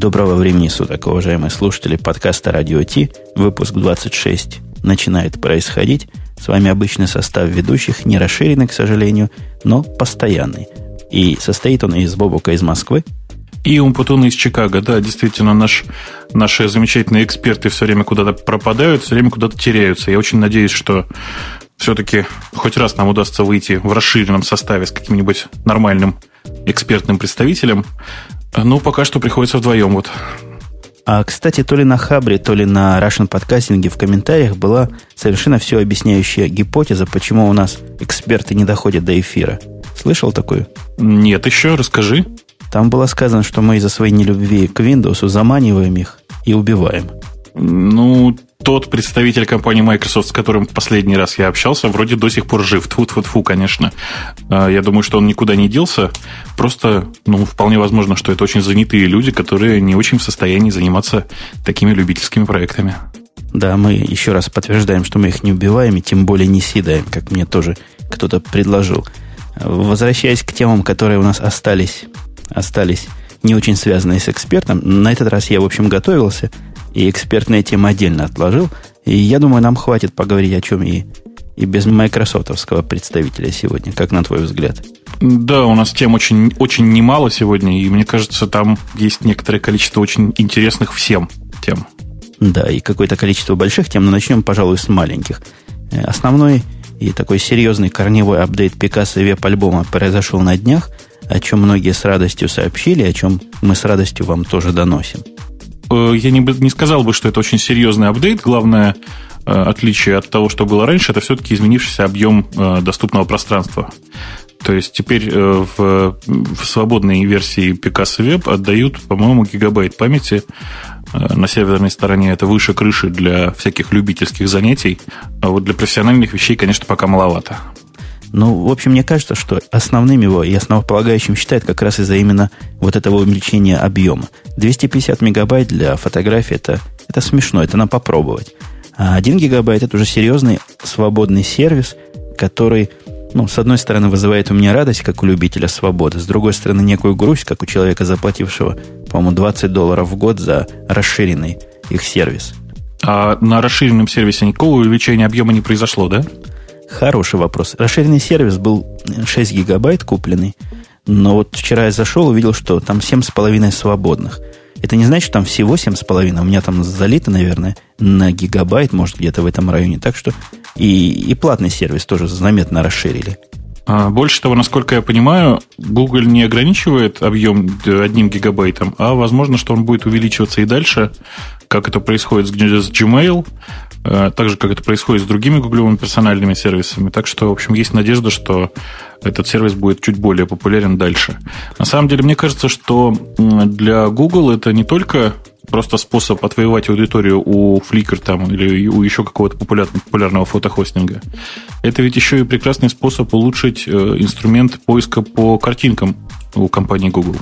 Доброго времени суток, уважаемые слушатели подкаста «Радио Ти». Выпуск 26 начинает происходить. С вами обычный состав ведущих, не расширенный, к сожалению, но постоянный. И состоит он из Бобука из Москвы. И Умпутуна из Чикаго. Да, действительно, наш, наши замечательные эксперты все время куда-то пропадают, все время куда-то теряются. Я очень надеюсь, что все-таки хоть раз нам удастся выйти в расширенном составе с каким-нибудь нормальным экспертным представителем. Ну, пока что приходится вдвоем вот. А, кстати, то ли на Хабре, то ли на Russian подкастинге в комментариях была совершенно все объясняющая гипотеза, почему у нас эксперты не доходят до эфира. Слышал такую? Нет, еще расскажи. Там было сказано, что мы из-за своей нелюбви к Windows заманиваем их и убиваем. Ну, тот представитель компании Microsoft, с которым в последний раз я общался, вроде до сих пор жив. Тьфу -тьфу -тьфу, конечно. А, я думаю, что он никуда не делся. Просто, ну, вполне возможно, что это очень занятые люди, которые не очень в состоянии заниматься такими любительскими проектами. Да, мы еще раз подтверждаем, что мы их не убиваем и тем более не съедаем, как мне тоже кто-то предложил. Возвращаясь к темам, которые у нас остались, остались не очень связанные с экспертом, на этот раз я, в общем, готовился – и экспертные темы отдельно отложил. И я думаю, нам хватит поговорить о чем и, и без майкрософтовского представителя сегодня. Как на твой взгляд? Да, у нас тем очень, очень немало сегодня, и мне кажется, там есть некоторое количество очень интересных всем тем. Да, и какое-то количество больших тем, но начнем, пожалуй, с маленьких. Э, основной и такой серьезный корневой апдейт Picasso веб-альбома произошел на днях, о чем многие с радостью сообщили, о чем мы с радостью вам тоже доносим. Э, я не, не сказал бы, что это очень серьезный апдейт. Главное э, отличие от того, что было раньше, это все-таки изменившийся объем э, доступного пространства. То есть теперь в, в свободной версии Picasso Web отдают, по-моему, гигабайт памяти. На северной стороне это выше крыши для всяких любительских занятий. А вот для профессиональных вещей, конечно, пока маловато. Ну, в общем, мне кажется, что основным его и основополагающим считает как раз из-за именно вот этого увеличения объема. 250 мегабайт для фотографии это, это смешно, это надо попробовать. А 1 гигабайт это уже серьезный свободный сервис, который, ну, с одной стороны, вызывает у меня радость, как у любителя свободы, с другой стороны, некую грусть, как у человека, заплатившего, по-моему, 20 долларов в год за расширенный их сервис. А на расширенном сервисе никакого увеличения объема не произошло, да? Хороший вопрос. Расширенный сервис был 6 гигабайт купленный, но вот вчера я зашел, увидел, что там 7,5 свободных. Это не значит, что там всего 7,5. У меня там залито, наверное, на гигабайт, может, где-то в этом районе. Так что и, и платный сервис тоже заметно расширили. А, больше того, насколько я понимаю, Google не ограничивает объем одним гигабайтом, а возможно, что он будет увеличиваться и дальше, как это происходит с Gmail, Э, так же, как это происходит с другими гуглевыми персональными сервисами. Так что, в общем, есть надежда, что этот сервис будет чуть более популярен дальше. На самом деле, мне кажется, что для Google это не только просто способ отвоевать аудиторию у Flickr там, или у еще какого-то популярного, популярного фотохостинга. Это ведь еще и прекрасный способ улучшить э, инструмент поиска по картинкам у компании Google.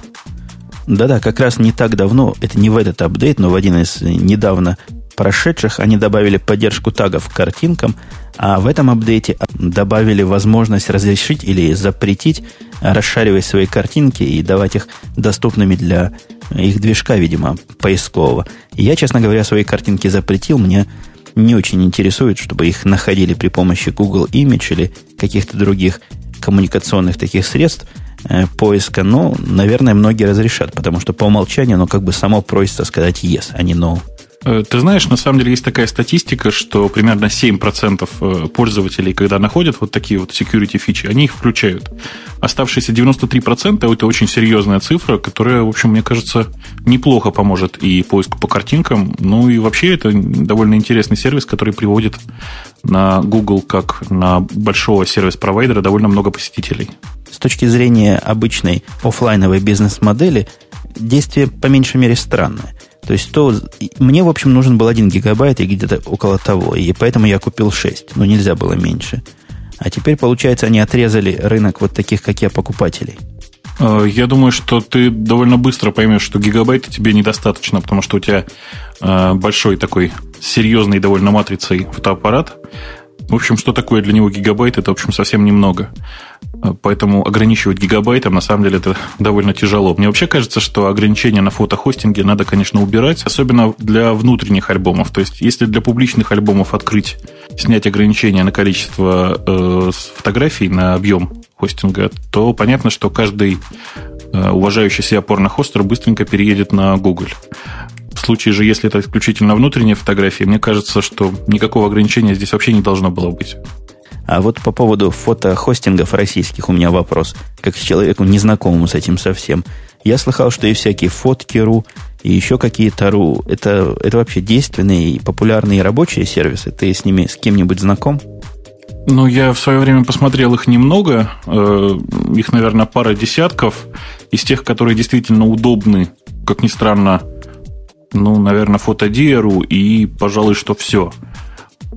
Да-да, как раз не так давно, это не в этот апдейт, но в один из недавно прошедших они добавили поддержку тагов к картинкам, а в этом апдейте добавили возможность разрешить или запретить расшаривать свои картинки и давать их доступными для их движка, видимо, поискового. я, честно говоря, свои картинки запретил. Мне не очень интересует, чтобы их находили при помощи Google Image или каких-то других коммуникационных таких средств э, поиска, но, наверное, многие разрешат, потому что по умолчанию оно как бы само просится сказать yes, а не no. Э, ты знаешь, на самом деле есть такая статистика, что примерно 7% э, пользователей, когда находят вот такие вот security фичи, они их включают. Оставшиеся 93% это очень серьезная цифра, которая, в общем, мне кажется, неплохо поможет и поиску по картинкам. Ну и вообще это довольно интересный сервис, который приводит на Google как на большого сервис-провайдера довольно много посетителей. С точки зрения обычной офлайновой бизнес-модели, действие по меньшей мере странное. То есть то, мне, в общем, нужен был 1 гигабайт и где-то около того. И поэтому я купил 6. Но нельзя было меньше. А теперь, получается, они отрезали рынок вот таких, как я, покупателей. Э, я думаю, что ты довольно быстро поймешь, что гигабайта тебе недостаточно, потому что у тебя э, большой такой серьезный довольно матрицей фотоаппарат. В общем, что такое для него гигабайт, это, в общем, совсем немного. Э, поэтому ограничивать гигабайтом, на самом деле, это довольно тяжело. Мне вообще кажется, что ограничения на фотохостинге надо, конечно, убирать, особенно для внутренних альбомов. То есть, если для публичных альбомов открыть, снять ограничения на количество э, фотографий, на объем хостинга, то понятно, что каждый э, уважающий себя порно-хостер быстренько переедет на Google. В случае же, если это исключительно внутренние фотографии, мне кажется, что никакого ограничения здесь вообще не должно было быть. А вот по поводу фотохостингов российских у меня вопрос, как человеку незнакомому с этим совсем. Я слыхал, что и всякие фотки.ру, и еще какие-то ру, это, это вообще действенные и популярные рабочие сервисы. Ты с ними с кем-нибудь знаком? Ну, я в свое время посмотрел их немного. Э, их, наверное, пара десятков. Из тех, которые действительно удобны, как ни странно, ну, наверное, фотодиеру и, пожалуй, что все.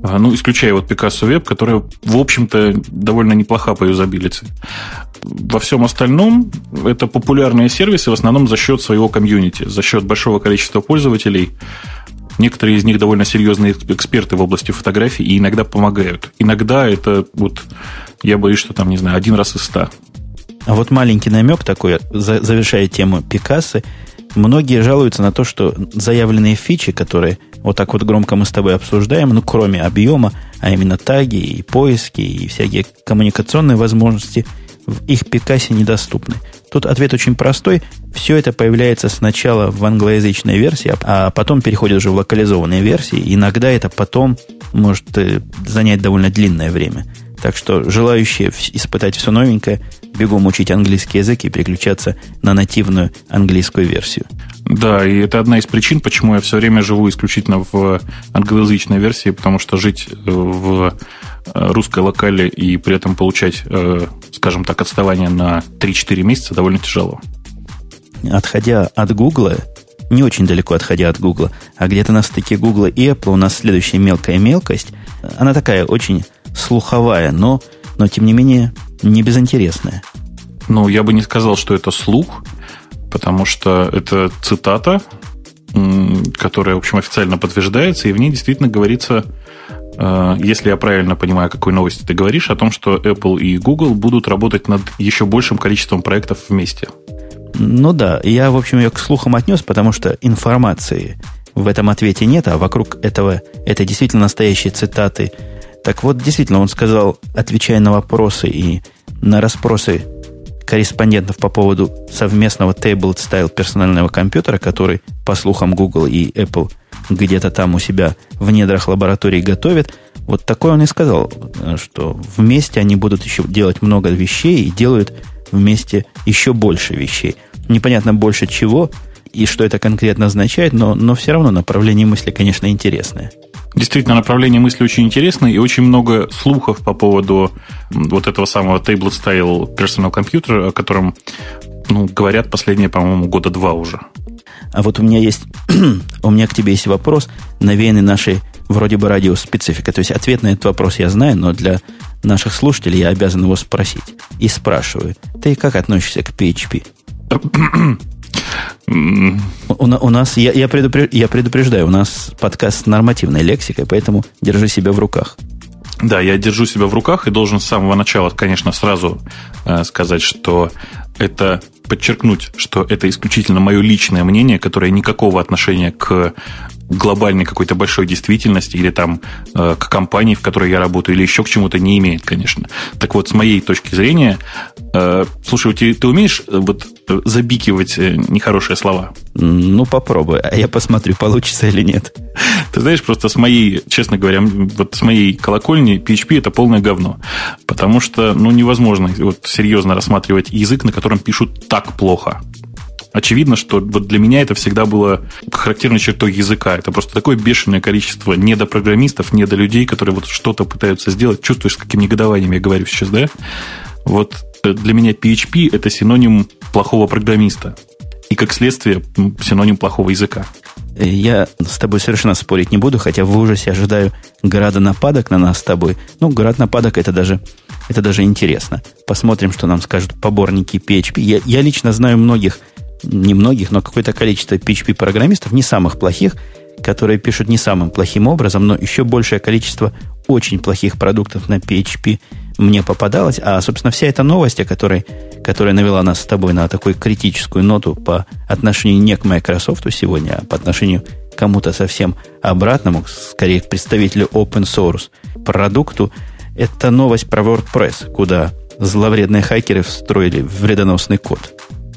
А, ну, исключая вот Picasso Web, которая, в общем-то, довольно неплоха по юзабилити. Во всем остальном это популярные сервисы в основном за счет своего комьюнити, за счет большого количества пользователей. Некоторые из них довольно серьезные эксперты в области фотографии и иногда помогают. Иногда это вот, я боюсь, что там, не знаю, один раз из ста. А вот маленький намек такой, завершая тему Пикассо, многие жалуются на то, что заявленные фичи, которые вот так вот громко мы с тобой обсуждаем, ну, кроме объема, а именно таги и поиски и всякие коммуникационные возможности, в их Пикасе недоступны. Тут ответ очень простой. Все это появляется сначала в англоязычной версии, а потом переходит уже в локализованные версии. Иногда это потом может э, занять довольно длинное время. Так что желающие испытать все новенькое, бегом учить английский язык и переключаться на нативную английскую версию. Да, и это одна из причин, почему я все время живу исключительно в англоязычной версии, потому что жить э, в э, русской локале и при этом получать, э, скажем так, отставание на 3-4 месяца довольно тяжело. Отходя от Гугла, не очень далеко отходя от Гугла, а где-то на стыке Гугла и Apple у нас следующая мелкая мелкость. Она такая очень слуховая, но, но тем не менее не безинтересная. Ну, я бы не сказал, что это слух, потому что это цитата, которая, в общем, официально подтверждается, и в ней действительно говорится, э, если я правильно понимаю, о какой новости ты говоришь, о том, что Apple и Google будут работать над еще большим количеством проектов вместе. Ну да, я, в общем, ее к слухам отнес, потому что информации в этом ответе нет, а вокруг этого, это действительно настоящие цитаты так вот, действительно, он сказал, отвечая на вопросы и на расспросы корреспондентов по поводу совместного Table Style персонального компьютера, который, по слухам Google и Apple, где-то там у себя в недрах лаборатории готовят, вот такое он и сказал, что вместе они будут еще делать много вещей и делают вместе еще больше вещей. Непонятно больше чего и что это конкретно означает, но, но все равно направление мысли, конечно, интересное. Действительно, направление мысли очень интересное, и очень много слухов по поводу вот этого самого Table Style Personal Computer, о котором ну, говорят последние, по-моему, года два уже. А вот у меня есть, у меня к тебе есть вопрос, навеянный нашей вроде бы радиоспецификой. То есть ответ на этот вопрос я знаю, но для наших слушателей я обязан его спросить. И спрашиваю, ты как относишься к PHP? У, у нас, я, я, предупреждаю, я предупреждаю, у нас подкаст с нормативной лексикой, поэтому держи себя в руках. Да, я держу себя в руках и должен с самого начала, конечно, сразу э, сказать, что это подчеркнуть, что это исключительно мое личное мнение, которое никакого отношения к глобальной какой-то большой действительности или там э, к компании, в которой я работаю, или еще к чему-то не имеет, конечно. Так вот, с моей точки зрения, э, слушай, ты, ты умеешь э, вот забикивать нехорошие слова? Ну, попробуй, а я посмотрю, получится или нет. Ты знаешь, просто с моей, честно говоря, вот с моей колокольни PHP это полное говно. Потому что, ну, невозможно вот серьезно рассматривать язык, на котором пишут так плохо очевидно, что вот для меня это всегда было характерной чертой языка. Это просто такое бешеное количество недопрограммистов, недолюдей, которые вот что-то пытаются сделать. Чувствуешь, с каким негодованием я говорю сейчас, да? Вот для меня PHP – это синоним плохого программиста. И, как следствие, синоним плохого языка. Э, я с тобой совершенно спорить не буду, хотя в ужасе ожидаю града нападок на нас с тобой. Ну, град нападок это даже, это даже интересно. Посмотрим, что нам скажут поборники PHP. Я, я лично знаю многих немногих, но какое-то количество PHP-программистов, не самых плохих, которые пишут не самым плохим образом, но еще большее количество очень плохих продуктов на PHP мне попадалось. А, собственно, вся эта новость, о которой, которая навела нас с тобой на такую критическую ноту по отношению не к Microsoft сегодня, а по отношению к кому-то совсем обратному, скорее к представителю open source продукту, это новость про WordPress, куда зловредные хакеры встроили вредоносный код.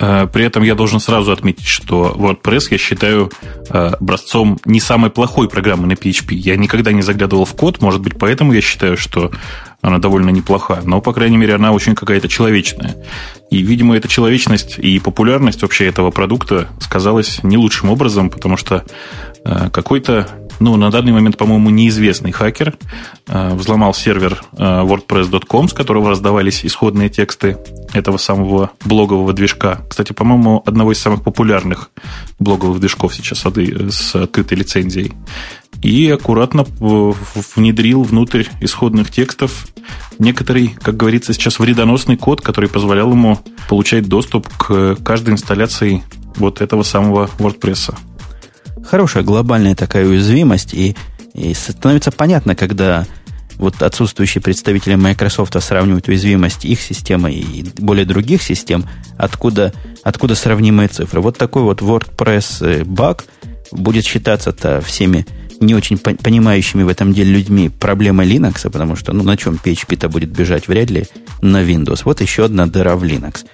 Э, при этом я должен сразу отметить, что WordPress я считаю э, образцом не самой плохой программы на PHP. Я никогда не заглядывал в код, может быть, поэтому я считаю, что она довольно неплоха, но, по крайней мере, она очень какая-то человечная. И, видимо, эта человечность и популярность вообще этого продукта сказалась не лучшим образом, потому что э, какой-то ну, на данный момент, по-моему, неизвестный хакер э, взломал сервер э, WordPress.com, с которого раздавались исходные тексты этого самого блогового движка. Кстати, по-моему, одного из самых популярных блоговых движков сейчас с открытой лицензией. И аккуратно внедрил внутрь исходных текстов некоторый, как говорится сейчас, вредоносный код, который позволял ему получать доступ к каждой инсталляции вот этого самого WordPress хорошая глобальная такая уязвимость, и, и становится понятно, когда вот отсутствующие представители Microsoft сравнивают уязвимость их системы и более других систем, откуда, откуда сравнимые цифры. Вот такой вот WordPress э, баг будет считаться-то всеми не очень понимающими в этом деле людьми проблемой Linux, потому что ну, на чем PHP-то будет бежать вряд ли на Windows. Вот еще одна дыра в Linux.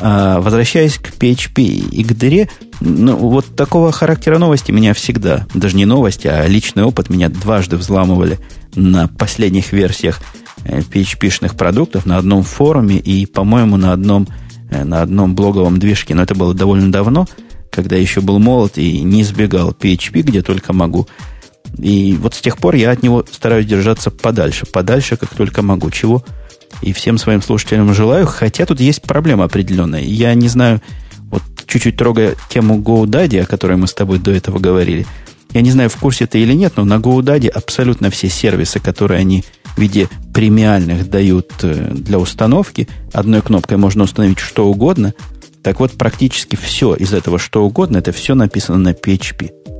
А, возвращаясь к PHP и к дыре, ну, вот такого характера новости меня всегда, даже не новости, а личный опыт меня дважды взламывали на последних версиях PHP-шных э, продуктов на одном форуме и, по-моему, на одном, э, на одном блоговом движке. Но это было довольно давно, когда еще был молод и не избегал PHP, где только могу. И вот с тех пор я от него стараюсь держаться подальше, подальше, как только могу. Чего и всем своим слушателям желаю. Хотя тут есть проблема определенная. Я не знаю, вот чуть-чуть трогая тему GoDaddy, о которой мы с тобой до этого говорили. Я не знаю, в курсе ты или нет, но на GoDaddy абсолютно все сервисы, которые они в виде премиальных дают э, для установки, одной кнопкой можно установить что угодно. Так вот, практически все из этого что угодно, это все написано на PHP.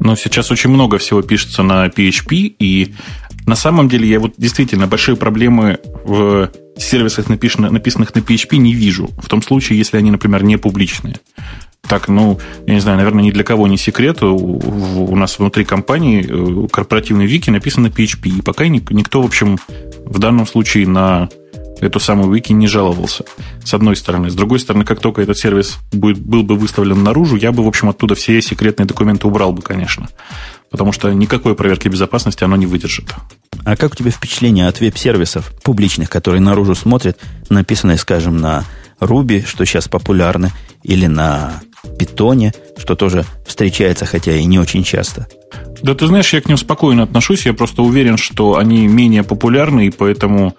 Но сейчас очень много всего пишется на PHP, и на самом деле я вот действительно большие проблемы в сервисах, написанных, на PHP, не вижу. В том случае, если они, например, не публичные. Так, ну, я не знаю, наверное, ни для кого не секрет. У, у нас внутри компании э, корпоративный вики написан на PHP. И пока никто, в общем, в данном случае на эту самую вики не жаловался. С одной стороны. С другой стороны, как только этот сервис будет, был бы выставлен наружу, я бы, в общем, оттуда все секретные документы убрал бы, конечно потому что никакой проверки безопасности оно не выдержит. А как у тебя впечатление от веб-сервисов публичных, которые наружу смотрят, написанные, скажем, на Ruby, что сейчас популярно, или на Питоне, что тоже встречается, хотя и не очень часто? Да ты знаешь, я к ним спокойно отношусь, я просто уверен, что они менее популярны, и поэтому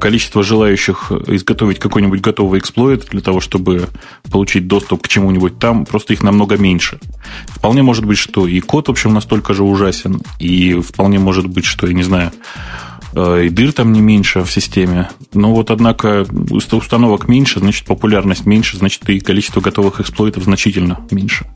количество желающих изготовить какой-нибудь готовый эксплойт для того, чтобы получить доступ к чему-нибудь там, просто их намного меньше. Вполне может быть, что и код, в общем, настолько же ужасен, и вполне может быть, что, я не знаю, э, и дыр там не меньше в системе. Но вот, однако, установок меньше, значит, популярность меньше, значит, и количество готовых эксплойтов значительно меньше.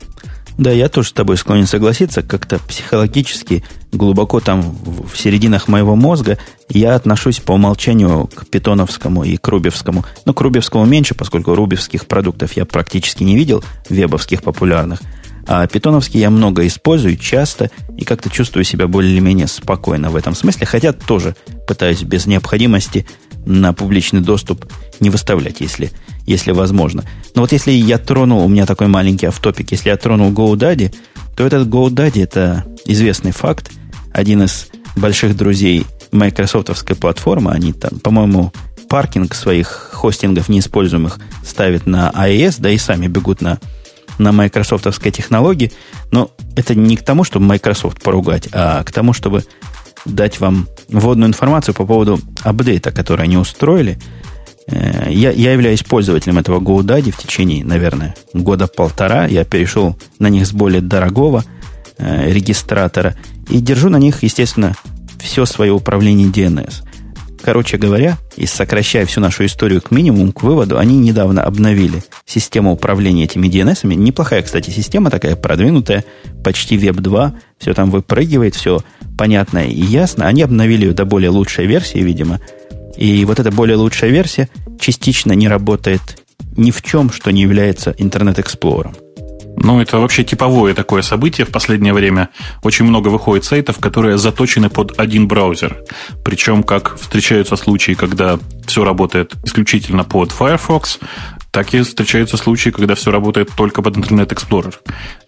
Да, я тоже с тобой склонен согласиться. Как-то психологически, глубоко там в серединах моего мозга я отношусь по умолчанию к питоновскому и к рубевскому. Ну, к рубевскому меньше, поскольку рубевских продуктов я практически не видел, вебовских популярных. А питоновский я много использую, часто, и как-то чувствую себя более-менее спокойно в этом смысле, хотя тоже пытаюсь без необходимости на публичный доступ не выставлять, если, если возможно. Но вот если я тронул, у меня такой маленький автопик, если я тронул GoDaddy, то этот GoDaddy это известный факт, один из больших друзей майкрософтовской платформы, они там, по-моему, паркинг своих хостингов неиспользуемых ставят на iOS, да и сами бегут на, на майкрософтовской технологии. Но это не к тому, чтобы Microsoft поругать, а к тому, чтобы дать вам вводную информацию по поводу апдейта, который они устроили. Э, я, я являюсь пользователем этого GoDaddy в течение, наверное, года полтора. Я перешел на них с более дорогого э, регистратора и держу на них, естественно, все свое управление DNS. Короче говоря, и сокращая всю нашу историю к минимуму, к выводу, они недавно обновили систему управления этими DNS. -ами. Неплохая, кстати, система такая продвинутая, почти Web 2, все там выпрыгивает, все понятно и ясно. Они обновили ее до более лучшей версии, видимо. И вот эта более лучшая версия частично не работает ни в чем, что не является интернет-эксплорером. Ну, это вообще типовое такое событие в последнее время. Очень много выходит сайтов, которые заточены под один браузер. Причем, как встречаются случаи, когда все работает исключительно под Firefox, так и встречаются случаи, когда все работает только под Internet Explorer.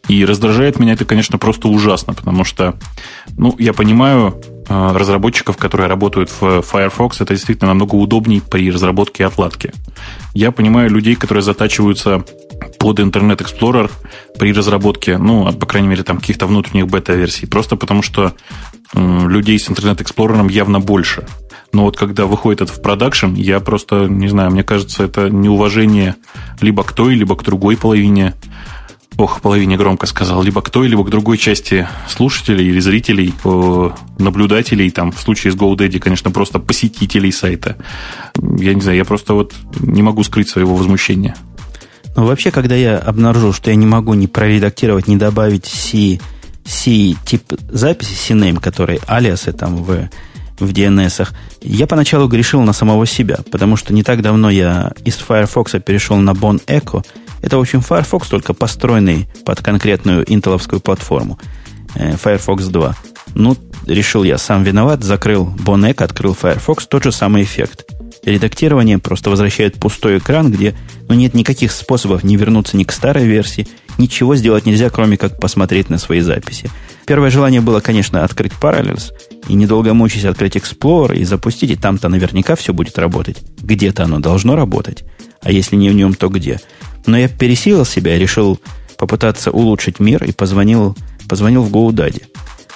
И раздражает меня это, конечно, просто ужасно, потому что, ну, я понимаю э, разработчиков, которые работают в Firefox, это действительно намного удобнее при разработке и отладке. Я понимаю людей, которые затачиваются под Internet Explorer при разработке, ну, а, по крайней мере, там каких-то внутренних бета-версий, просто потому что э, людей с Internet Explorer явно больше. Но вот когда выходит это в продакшн, я просто, не знаю, мне кажется, это неуважение либо к той, либо к другой половине ох, половине громко сказал, либо к той, либо к другой части слушателей или зрителей, наблюдателей, там, в случае с GoDaddy, конечно, просто посетителей сайта. Я не знаю, я просто вот не могу скрыть своего возмущения. Ну, вообще, когда я обнаружил, что я не могу ни проредактировать, ни добавить C, C тип записи, C-name, который алиасы там в, в DNS, я поначалу грешил на самого себя, потому что не так давно я из Firefox перешел на Bon Echo. Это, в общем, Firefox, только построенный под конкретную интеловскую платформу. Э, Firefox 2. Ну, решил я, сам виноват, закрыл Bon Echo, открыл Firefox, тот же самый эффект – редактирование просто возвращает пустой экран, где ну, нет никаких способов не вернуться ни к старой версии, ничего сделать нельзя, кроме как посмотреть на свои записи. Первое желание было, конечно, открыть Parallels и недолго мучаясь открыть Explorer и запустить, и там-то наверняка все будет работать. Где-то оно должно работать, а если не в нем, то где. Но я пересилил себя и решил попытаться улучшить мир и позвонил, позвонил в GoDaddy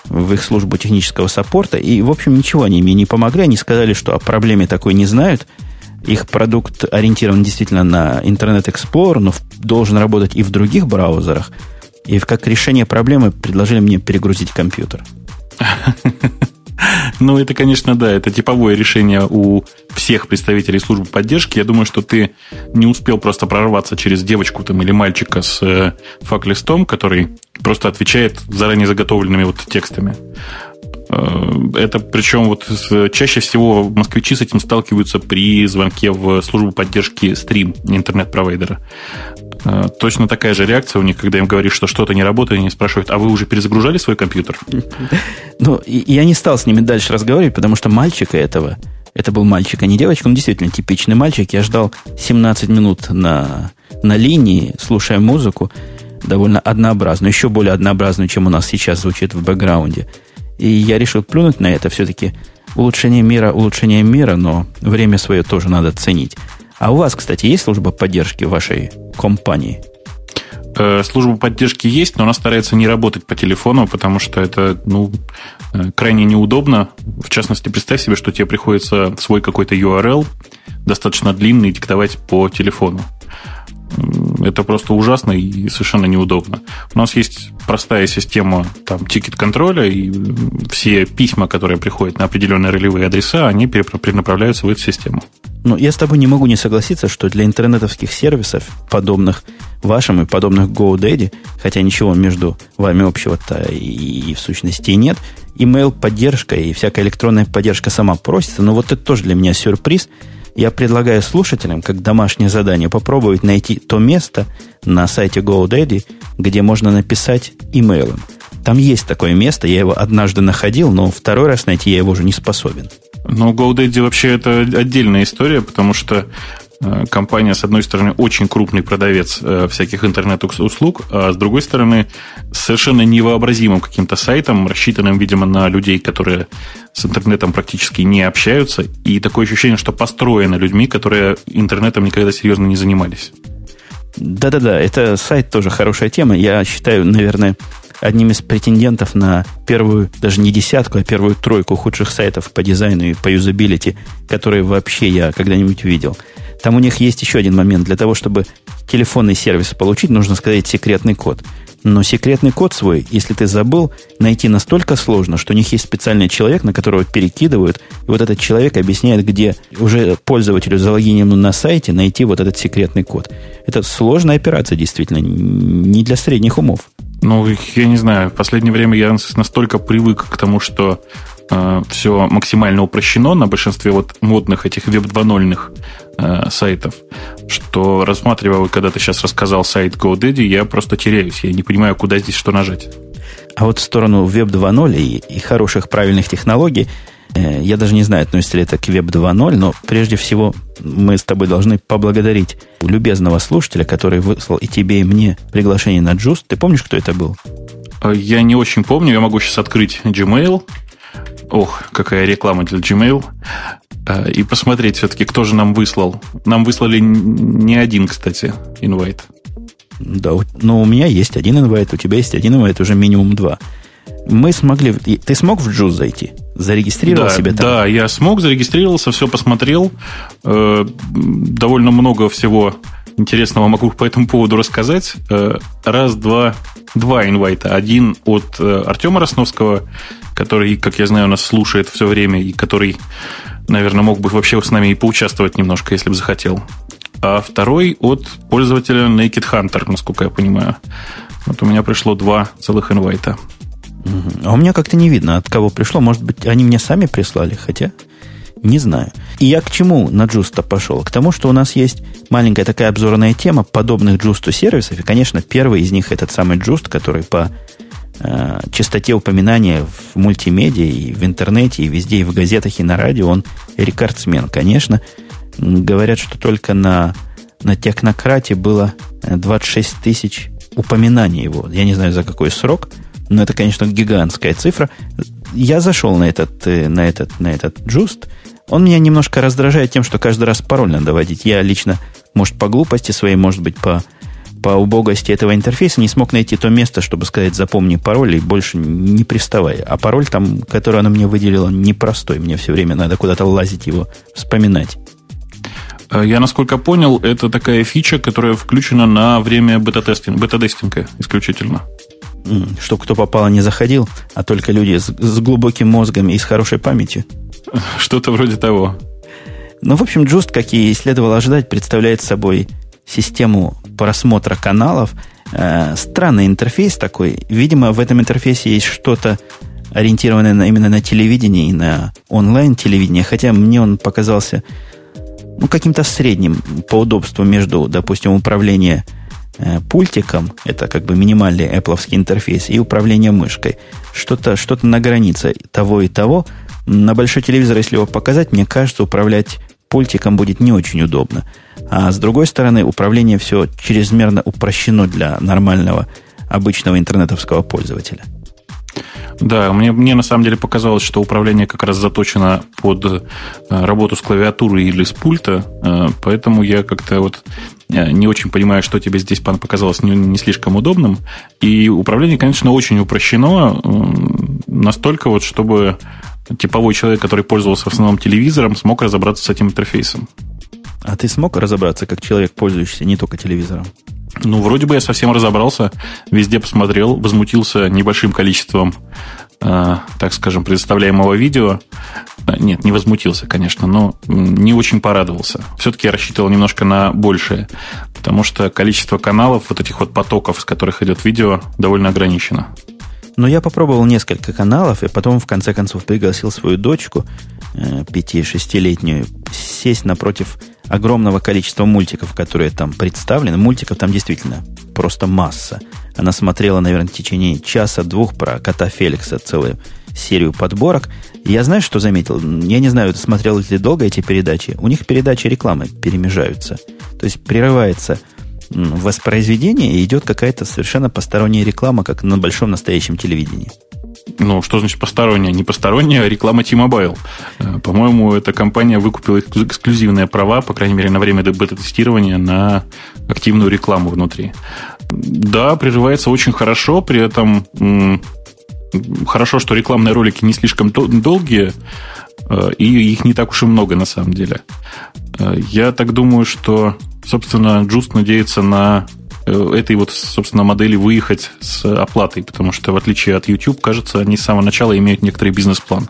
в их службу технического саппорта, и, в общем, ничего они мне не помогли. Они сказали, что о проблеме такой не знают. Их продукт ориентирован действительно на Internet Explorer, но должен работать и в других браузерах. И как решение проблемы предложили мне перегрузить компьютер. Ну, это, конечно, да, это типовое решение у всех представителей службы поддержки. Я думаю, что ты не успел просто прорваться через девочку там, или мальчика с э, фак-листом, который просто отвечает заранее заготовленными вот текстами. Э, это причем вот чаще всего москвичи с этим сталкиваются при звонке в службу поддержки стрим интернет-провайдера. Э, точно такая же реакция у них, когда им говоришь, что что-то не работает, они спрашивают, а вы уже перезагружали свой компьютер? Ну, я не стал с ними дальше разговаривать, потому что мальчика этого, это был мальчик, а не девочка, он действительно типичный мальчик. Я ждал 17 минут на, на линии, слушая музыку, довольно однообразную, еще более однообразную, чем у нас сейчас звучит в бэкграунде. И я решил плюнуть на это. Все-таки улучшение мира, улучшение мира, но время свое тоже надо ценить. А у вас, кстати, есть служба поддержки вашей компании? Э, служба поддержки есть, но она старается не работать по телефону, потому что это ну, э, крайне неудобно. В частности, представь себе, что тебе приходится свой какой-то URL достаточно длинный диктовать по телефону. Это просто ужасно и совершенно неудобно. У нас есть простая система там, тикет-контроля, и все письма, которые приходят на определенные ролевые адреса, они перенаправляются в эту систему. Ну, я с тобой не могу не согласиться, что для интернетовских сервисов, подобных вашим и подобных GoDaddy, хотя ничего между вами общего-то и, и в сущности нет, email поддержка и всякая электронная поддержка сама просится, но вот это тоже для меня сюрприз – я предлагаю слушателям, как домашнее задание, попробовать найти то место на сайте GoDaddy, где можно написать имейлом. Там есть такое место, я его однажды находил, но второй раз найти я его уже не способен. Ну, GoDaddy вообще это отдельная история, потому что компания, с одной стороны, очень крупный продавец э, всяких интернет-услуг, а с другой стороны, совершенно невообразимым каким-то сайтом, рассчитанным, видимо, на людей, которые с интернетом практически не общаются, и такое ощущение, что построено людьми, которые интернетом никогда серьезно не занимались. Да-да-да, это сайт тоже хорошая тема. Я считаю, наверное, одним из претендентов на первую, даже не десятку, а первую тройку худших сайтов по дизайну и по юзабилити, которые вообще я когда-нибудь видел – там у них есть еще один момент. Для того, чтобы телефонный сервис получить, нужно сказать секретный код. Но секретный код свой, если ты забыл, найти настолько сложно, что у них есть специальный человек, на которого перекидывают, и вот этот человек объясняет, где уже пользователю залогиненному на сайте найти вот этот секретный код. Это сложная операция, действительно, не для средних умов. Ну, я не знаю, в последнее время я настолько привык к тому, что э, все максимально упрощено на большинстве вот модных этих веб 2.0 э, сайтов, что рассматривал, когда ты сейчас рассказал сайт GoDaddy, я просто теряюсь. Я не понимаю, куда здесь что нажать. А вот в сторону Web 2.0 и, и хороших правильных технологий, э, я даже не знаю, относится ли это к Web 2.0, но прежде всего мы с тобой должны поблагодарить любезного слушателя, который выслал и тебе, и мне приглашение на Juice. Ты помнишь, кто это был? Э, я не очень помню. Я могу сейчас открыть Gmail. Ох, какая реклама для Gmail. Э, и посмотреть все-таки, кто же нам выслал. Нам выслали не один, кстати, инвайт. Да, но у меня есть один инвайт, у тебя есть один инвайт, уже минимум два. Мы смогли... Ты смог в Джуз зайти? Зарегистрировал да, себя там? Да, я смог, зарегистрировался, все посмотрел. Э, довольно много всего интересного могу по этому поводу рассказать. Э, раз, два, два инвайта. Один от Артема Росновского, который, как я знаю, нас слушает все время и который наверное, мог бы вообще с нами и поучаствовать немножко, если бы захотел. А второй от пользователя Naked Hunter, насколько я понимаю. Вот у меня пришло два целых инвайта. А у меня как-то не видно, от кого пришло. Может быть, они мне сами прислали, хотя не знаю. И я к чему на Джуста пошел? К тому, что у нас есть маленькая такая обзорная тема подобных Джусту сервисов. И, конечно, первый из них этот самый Джуст, который по э, частоте упоминания в мультимедиа и в интернете, и везде, и в газетах, и на радио, он рекордсмен, конечно. Говорят, что только на, на технократе было 26 тысяч упоминаний его. Я не знаю, за какой срок, но это, конечно, гигантская цифра. Я зашел на этот, э, на этот, на этот джуст. Он меня немножко раздражает тем, что каждый раз пароль надо вводить. Я лично, может, по глупости своей, может быть, по по убогости этого интерфейса не смог найти то место, чтобы сказать «запомни пароль» и больше не приставай. А пароль там, который она мне выделила, непростой. Мне все время надо куда-то лазить его, вспоминать. Э, я, насколько понял, это такая фича, которая включена на время бета-тестинга, бета-тестинга исключительно. Чтобы кто попало не заходил, а только люди с, с глубоким мозгом и с хорошей памятью. Что-то вроде того. Ну, в общем, Just, как и следовало ожидать, представляет собой систему просмотра каналов. Э, странный интерфейс такой. Видимо, в этом интерфейсе есть что-то ориентированное на, именно на телевидение и на онлайн-телевидение, хотя мне он показался ну, каким-то средним по удобству между, допустим, управлением э, пультиком, это как бы минимальный Apple интерфейс, и управление мышкой. Что-то что на границе того и того. На большой телевизор, если его показать, мне кажется, управлять пультиком будет не очень удобно. А с другой стороны, управление все чрезмерно упрощено для нормального обычного интернетовского пользователя. Да, мне, мне на самом деле показалось, что управление как раз заточено под э, работу с клавиатурой или с пульта, э, поэтому я как-то вот э, не очень понимаю, что тебе здесь показалось не, не слишком удобным. И управление, конечно, очень упрощено, настолько вот, чтобы типовой человек, который пользовался в основном телевизором, смог разобраться с этим интерфейсом. А ты смог разобраться как человек, пользующийся не только телевизором? Ну, вроде бы я совсем разобрался, везде посмотрел, возмутился небольшим количеством, э, так скажем, предоставляемого видео. Э, нет, не возмутился, конечно, но не очень порадовался. Все-таки я рассчитывал немножко на большее, потому что количество каналов, вот этих вот потоков, с которых идет видео, довольно ограничено. Но я попробовал несколько каналов, и потом, в конце концов, пригласил свою дочку, э, пяти-шестилетнюю, сесть напротив огромного количества мультиков, которые там представлены. Мультиков там действительно просто масса. Она смотрела, наверное, в течение часа-двух про кота Феликса целую серию подборок. Я знаю, что заметил. Я не знаю, смотрел ли долго эти передачи. У них передачи рекламы перемежаются. То есть прерывается воспроизведение и идет какая-то совершенно посторонняя реклама, как на большом настоящем телевидении. Ну, что значит посторонняя? Не посторонняя, а реклама T-Mobile. Э, по-моему, эта компания выкупила эксклюзивные права, по крайней мере, на время бета-тестирования на активную рекламу внутри. Да, прерывается очень хорошо, при этом хорошо, что рекламные ролики не слишком долгие, э, и их не так уж и много на самом деле. Э, я так думаю, что, собственно, Just надеется на э, этой вот, собственно, модели выехать с оплатой, потому что, в отличие от YouTube, кажется, они с самого начала имеют некоторый бизнес-план.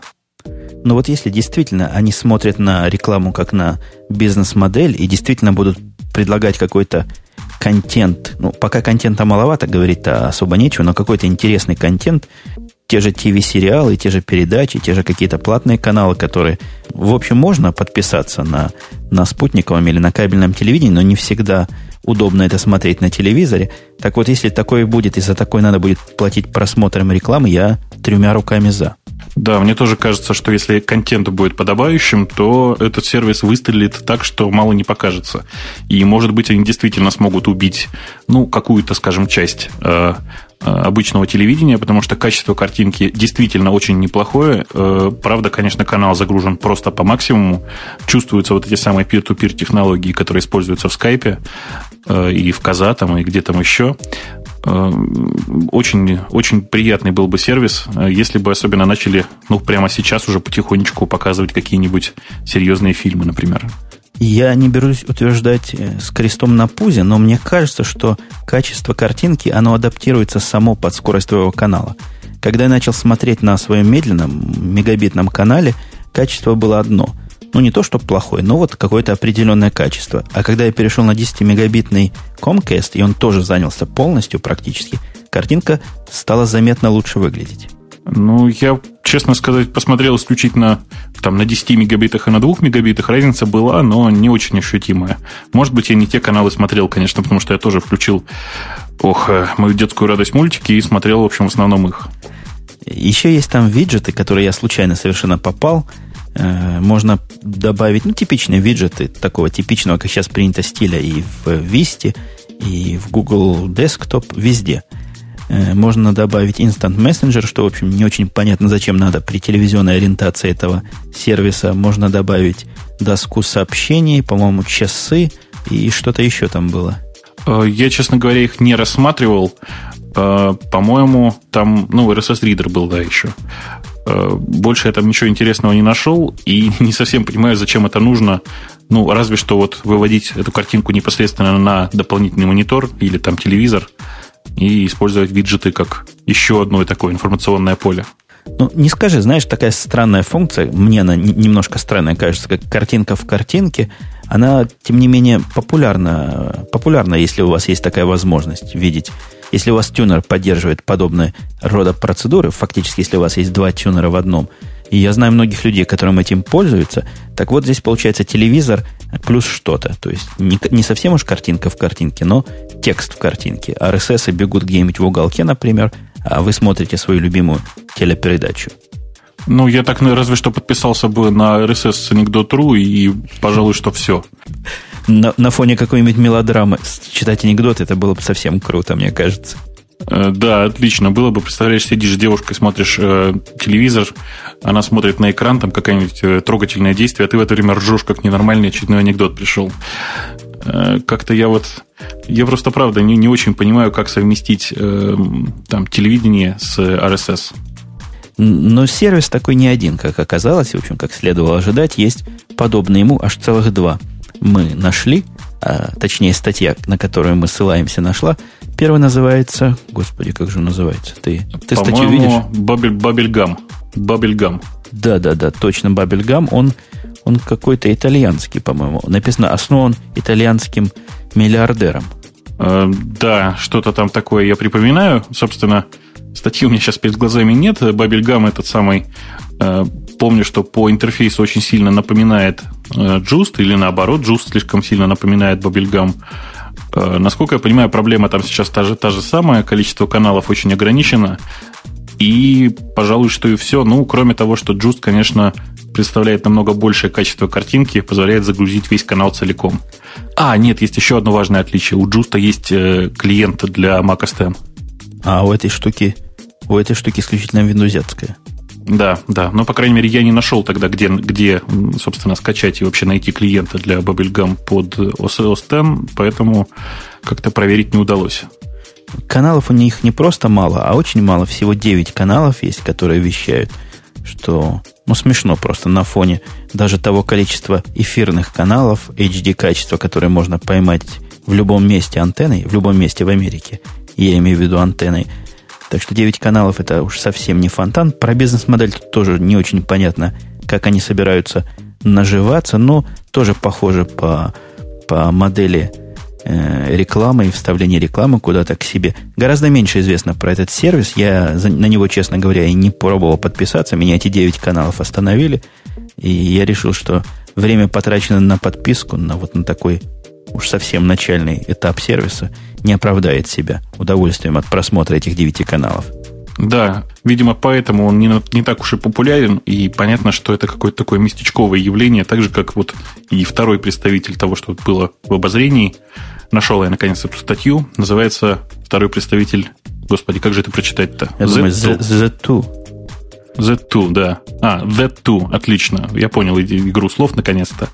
Но вот если действительно они смотрят на рекламу как на бизнес-модель и действительно будут предлагать какой-то контент, ну, пока контента маловато, говорить-то особо нечего, но какой-то интересный контент, те же ТВ-сериалы, те же передачи, те же какие-то платные каналы, которые, в общем, можно подписаться на, на спутниковом или на кабельном телевидении, но не всегда удобно это смотреть на телевизоре. Так вот, если такое будет, и за такое надо будет платить просмотром рекламы, я тремя руками за. Да, мне тоже кажется, что если контент будет подобающим, то этот сервис выстрелит так, что мало не покажется. И, может быть, они действительно смогут убить, ну, какую-то, скажем, часть э, э, обычного телевидения, потому что качество картинки действительно очень неплохое. Э, правда, конечно, канал загружен просто по максимуму. Чувствуются вот эти самые peer-to-peer технологии, которые используются в скайпе и в Каза там, и где там еще. Э, очень, очень приятный был бы сервис, э, если бы особенно начали, ну, прямо сейчас уже потихонечку показывать какие-нибудь серьезные фильмы, например. Я не берусь утверждать э, с крестом на пузе, но мне кажется, что качество картинки, оно адаптируется само под скорость твоего канала. Когда я начал смотреть на своем медленном мегабитном канале, качество было одно – ну, не то, что плохой, но вот какое-то определенное качество. А когда я перешел на 10-мегабитный Comcast, и он тоже занялся полностью практически, картинка стала заметно лучше выглядеть. Ну, я, честно сказать, посмотрел исключительно там, на 10 мегабитах и на 2 мегабитах. Разница была, но не очень ощутимая. Может быть, я не те каналы смотрел, конечно, потому что я тоже включил ох, э, мою детскую радость мультики и смотрел, в общем, в основном их. Еще есть там виджеты, которые я случайно совершенно попал – можно добавить, ну, типичные виджеты такого типичного, как сейчас принято стиля и в Vista, и в Google Desktop, везде. Э, можно добавить Instant Messenger, что, в общем, не очень понятно, зачем надо при телевизионной ориентации этого сервиса. Можно добавить доску сообщений, по-моему, часы и что-то еще там было. Э, я, честно говоря, их не рассматривал. По-моему, там, ну, RSS-ридер был, да, еще. Э, больше я там ничего интересного не нашел и не совсем понимаю, зачем это нужно. Ну, разве что вот выводить эту картинку непосредственно на дополнительный монитор или там телевизор и использовать виджеты как еще одно такое информационное поле. Ну, не скажи, знаешь, такая странная функция, мне она немножко странная кажется, как картинка в картинке, она, тем не менее, популярна, популярна, если у вас есть такая возможность видеть если у вас тюнер поддерживает подобные рода процедуры, фактически, если у вас есть два тюнера в одном, и я знаю многих людей, которым этим пользуются, так вот здесь получается телевизор плюс что-то. То есть не, не совсем уж картинка в картинке, но текст в картинке. RSS бегут где-нибудь в уголке, например, а вы смотрите свою любимую телепередачу. Ну, я так ну, разве что подписался бы на RSS анекдот.ру и, пожалуй, что все на, на фоне какой-нибудь мелодрамы читать анекдот, это было бы совсем круто, мне кажется. Э, да, отлично. Было бы, представляешь, сидишь с девушкой, смотришь э, телевизор, она смотрит на экран, там какое-нибудь э, трогательное действие, а ты в это время ржешь, как ненормальный очередной анекдот пришел. Э, как-то я вот... Я просто, правда, не, не очень понимаю, как совместить э, там, телевидение с RSS. Но сервис такой не один, как оказалось, в общем, как следовало ожидать, есть подобный ему аж целых два – мы нашли, а, точнее статья, на которую мы ссылаемся, нашла. Первый называется, господи, как же он называется? Ты, ты статью видишь? Бабель, Бабельгам. Бабельгам. Да, да, да, точно Бабельгам. Он, он какой-то итальянский, по-моему. Написано, основан итальянским миллиардером. Э, да, что-то там такое я припоминаю. Собственно, статьи у меня сейчас перед глазами нет. Бабельгам этот самый э, помню, что по интерфейсу очень сильно напоминает э, Just, или наоборот, Just слишком сильно напоминает Bubblegum. Э, насколько я понимаю, проблема там сейчас та же, та же самая, количество каналов очень ограничено. И, пожалуй, что и все. Ну, кроме того, что Just, конечно, представляет намного большее качество картинки, позволяет загрузить весь канал целиком. А, нет, есть еще одно важное отличие. У Just есть э, клиент для Mac OS X. А у этой штуки, у этой штуки исключительно Windows. Да, да. Но, по крайней мере, я не нашел тогда, где, где собственно, скачать и вообще найти клиента для Bubblegum под OS X, поэтому как-то проверить не удалось. Каналов у них не просто мало, а очень мало. Всего 9 каналов есть, которые вещают, что ну, смешно просто на фоне даже того количества эфирных каналов, HD-качества, которые можно поймать в любом месте антенной, в любом месте в Америке, я имею в виду антенной. Так что 9 каналов это уж совсем не фонтан. Про бизнес-модель тут тоже не очень понятно, как они собираются наживаться, но тоже похоже по, по модели э, рекламы и вставления рекламы куда-то к себе. Гораздо меньше известно про этот сервис. Я на него, честно говоря, и не пробовал подписаться. Меня эти 9 каналов остановили. И я решил, что время потрачено на подписку, на вот на такой уж совсем начальный этап сервиса, не оправдает себя удовольствием от просмотра этих девяти каналов. Да, видимо, поэтому он не, не так уж и популярен, и понятно, что это какое-то такое местечковое явление, так же, как вот и второй представитель того, что было в обозрении. Нашел я, наконец, эту статью. Называется «Второй представитель...» Господи, как же это прочитать-то? Я думаю, Z2. Z2, да. А, Z2, отлично. Я понял игру слов наконец-то.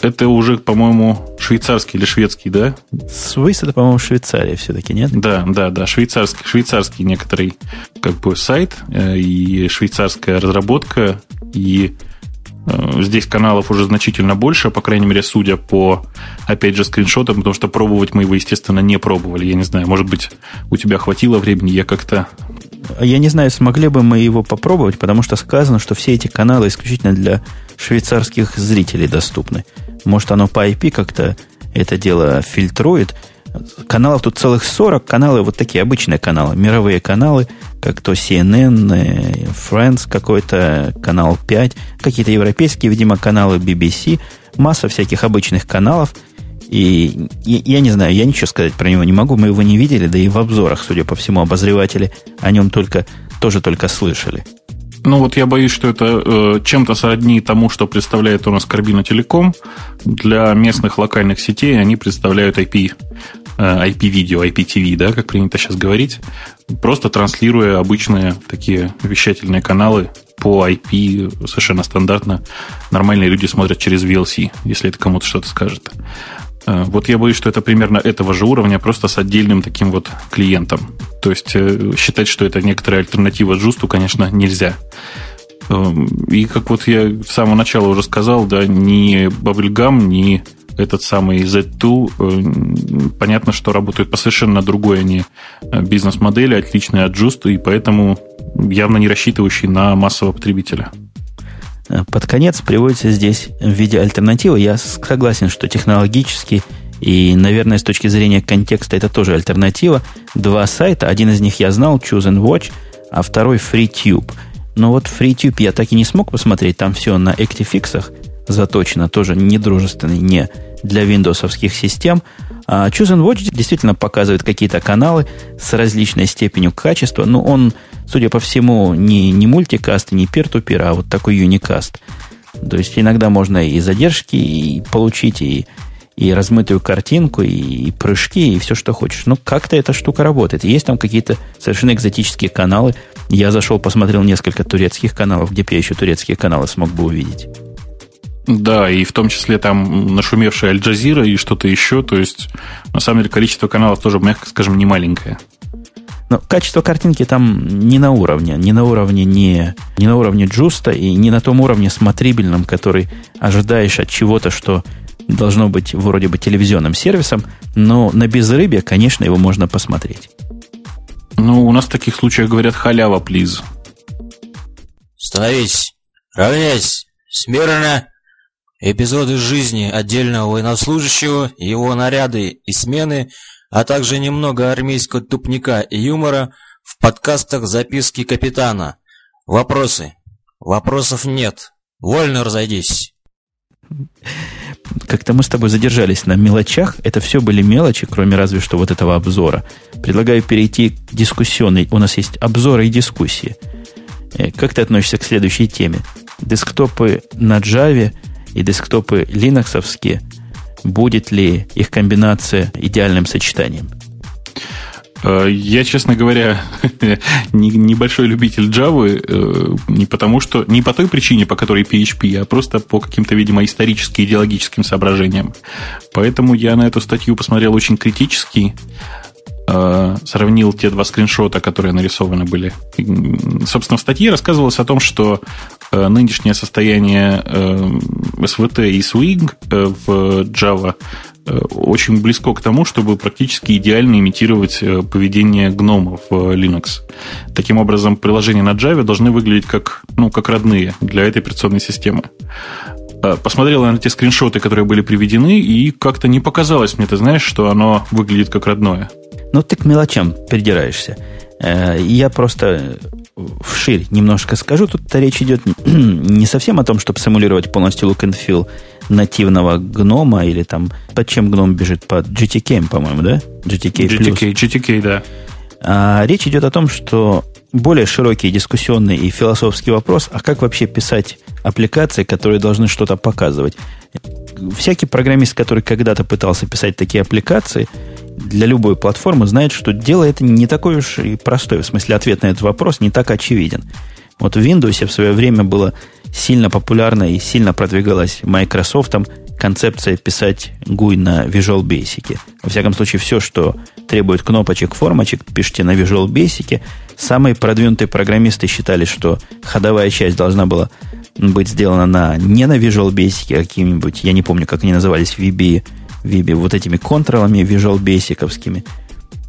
Это уже, по-моему, швейцарский или шведский, да? Swiss это, по-моему, Швейцария все-таки, нет? Да, да, да. Швейцарский, швейцарский некоторый как бы сайт э, и швейцарская разработка. И э, здесь каналов уже значительно больше, по крайней мере, судя по, опять же, скриншотам, потому что пробовать мы его, естественно, не пробовали. Я не знаю, может быть, у тебя хватило времени, я как-то я не знаю, смогли бы мы его попробовать, потому что сказано, что все эти каналы исключительно для швейцарских зрителей доступны. Может, оно по IP как-то это дело фильтрует. Каналов тут целых 40. Каналы вот такие обычные каналы, мировые каналы, как то CNN, Friends какой-то, канал 5, какие-то европейские, видимо, каналы BBC, масса всяких обычных каналов – и я, я не знаю, я ничего сказать про него не могу, мы его не видели, да и в обзорах, судя по всему, обозреватели о нем только, тоже только слышали. Ну вот я боюсь, что это э, чем-то сродни тому, что представляет у нас Карбина Телеком. Для местных локальных сетей они представляют IP, э, IP-видео, IPTV, да, как принято сейчас говорить, просто транслируя обычные такие вещательные каналы по IP совершенно стандартно. Нормальные люди смотрят через VLC, если это кому-то что-то скажет. Э, вот я боюсь, что это примерно этого же уровня, просто с отдельным таким вот клиентом. То есть э, считать, что это некоторая альтернатива джусту, конечно, нельзя. Эм, и как вот я с самого начала уже сказал, да, ни Bubblegum, ни этот самый Z2, э, понятно, что работают по совершенно другой они бизнес-модели, отличные от Just, и поэтому явно не рассчитывающий на массового потребителя. Под конец приводится здесь в виде альтернативы. Я согласен, что технологически и, наверное, с точки зрения контекста это тоже альтернатива. Два сайта, один из них я знал, Choose and Watch, а второй FreeTube. Но вот FreeTube я так и не смог посмотреть, там все на Actifix заточено, тоже недружественный, не для виндовсовских систем. А Choose and Watch действительно показывает какие-то каналы с различной степенью качества, но он судя по всему, не, не мультикаст, не пир-ту-пир, а вот такой юникаст. То есть иногда можно и задержки и получить, и, и размытую картинку, и, и прыжки, и все, что хочешь. Но как-то эта штука работает. Есть там какие-то совершенно экзотические каналы. Я зашел, посмотрел несколько турецких каналов, где бы я еще турецкие каналы смог бы увидеть. Да, и в том числе там нашумевшая Аль-Джазира и что-то еще. То есть, на самом деле, количество каналов тоже, мягко скажем, не маленькое. Но качество картинки там не на уровне, не на уровне не, не на уровне джуста и не на том уровне смотрибельном, который ожидаешь от чего-то, что должно быть вроде бы телевизионным сервисом, но на безрыбье, конечно, его можно посмотреть. Ну, у нас в таких случаях говорят халява, плиз. Становись, равняйсь, смирно. Эпизоды жизни отдельного военнослужащего, его наряды и смены – а также немного армейского тупника и юмора в подкастах «Записки капитана». Вопросы? Вопросов нет. Вольно разойдись. Как-то мы с тобой задержались на мелочах. Это все были мелочи, кроме разве что вот этого обзора. Предлагаю перейти к дискуссионной. У нас есть обзоры и дискуссии. Э, как ты относишься к следующей теме? Десктопы на Java и десктопы линоксовские – будет ли их комбинация идеальным сочетанием? Э, я, честно говоря, небольшой любитель Java, э, не потому что, не по той причине, по которой PHP, а просто по каким-то, видимо, историческим идеологическим соображениям. Поэтому я на эту статью посмотрел очень критически, э, сравнил те два скриншота, которые нарисованы были. Собственно, в статье рассказывалось о том, что нынешнее состояние SVT э, и Swing э, в Java очень близко к тому, чтобы практически идеально имитировать поведение гнома в Linux. Таким образом, приложения на Java должны выглядеть как, ну, как родные для этой операционной системы. Посмотрел я на те скриншоты, которые были приведены, и как-то не показалось мне, ты знаешь, что оно выглядит как родное. Ну, ты к мелочам придираешься. Я просто вширь немножко скажу. Тут речь идет не совсем о том, чтобы симулировать полностью look and feel нативного гнома или там под чем гном бежит? Под GTK, по-моему, да? GTK, GTK, GTK, да. А речь идет о том, что более широкий дискуссионный и философский вопрос, а как вообще писать аппликации, которые должны что-то показывать. Всякий программист, который когда-то пытался писать такие аппликации, для любой платформы знает, что дело это не такое уж и простое. В смысле, ответ на этот вопрос не так очевиден. Вот в Windows в свое время было сильно популярно и сильно продвигалась Microsoft концепция писать GUI на Visual Basic. Во всяком случае, все, что требует кнопочек, формочек, пишите на Visual Basic. Самые продвинутые программисты считали, что ходовая часть должна была быть сделана на, не на Visual Basic, а каким-нибудь, я не помню, как они назывались, VB, VB вот этими контролами Visual Basicовскими.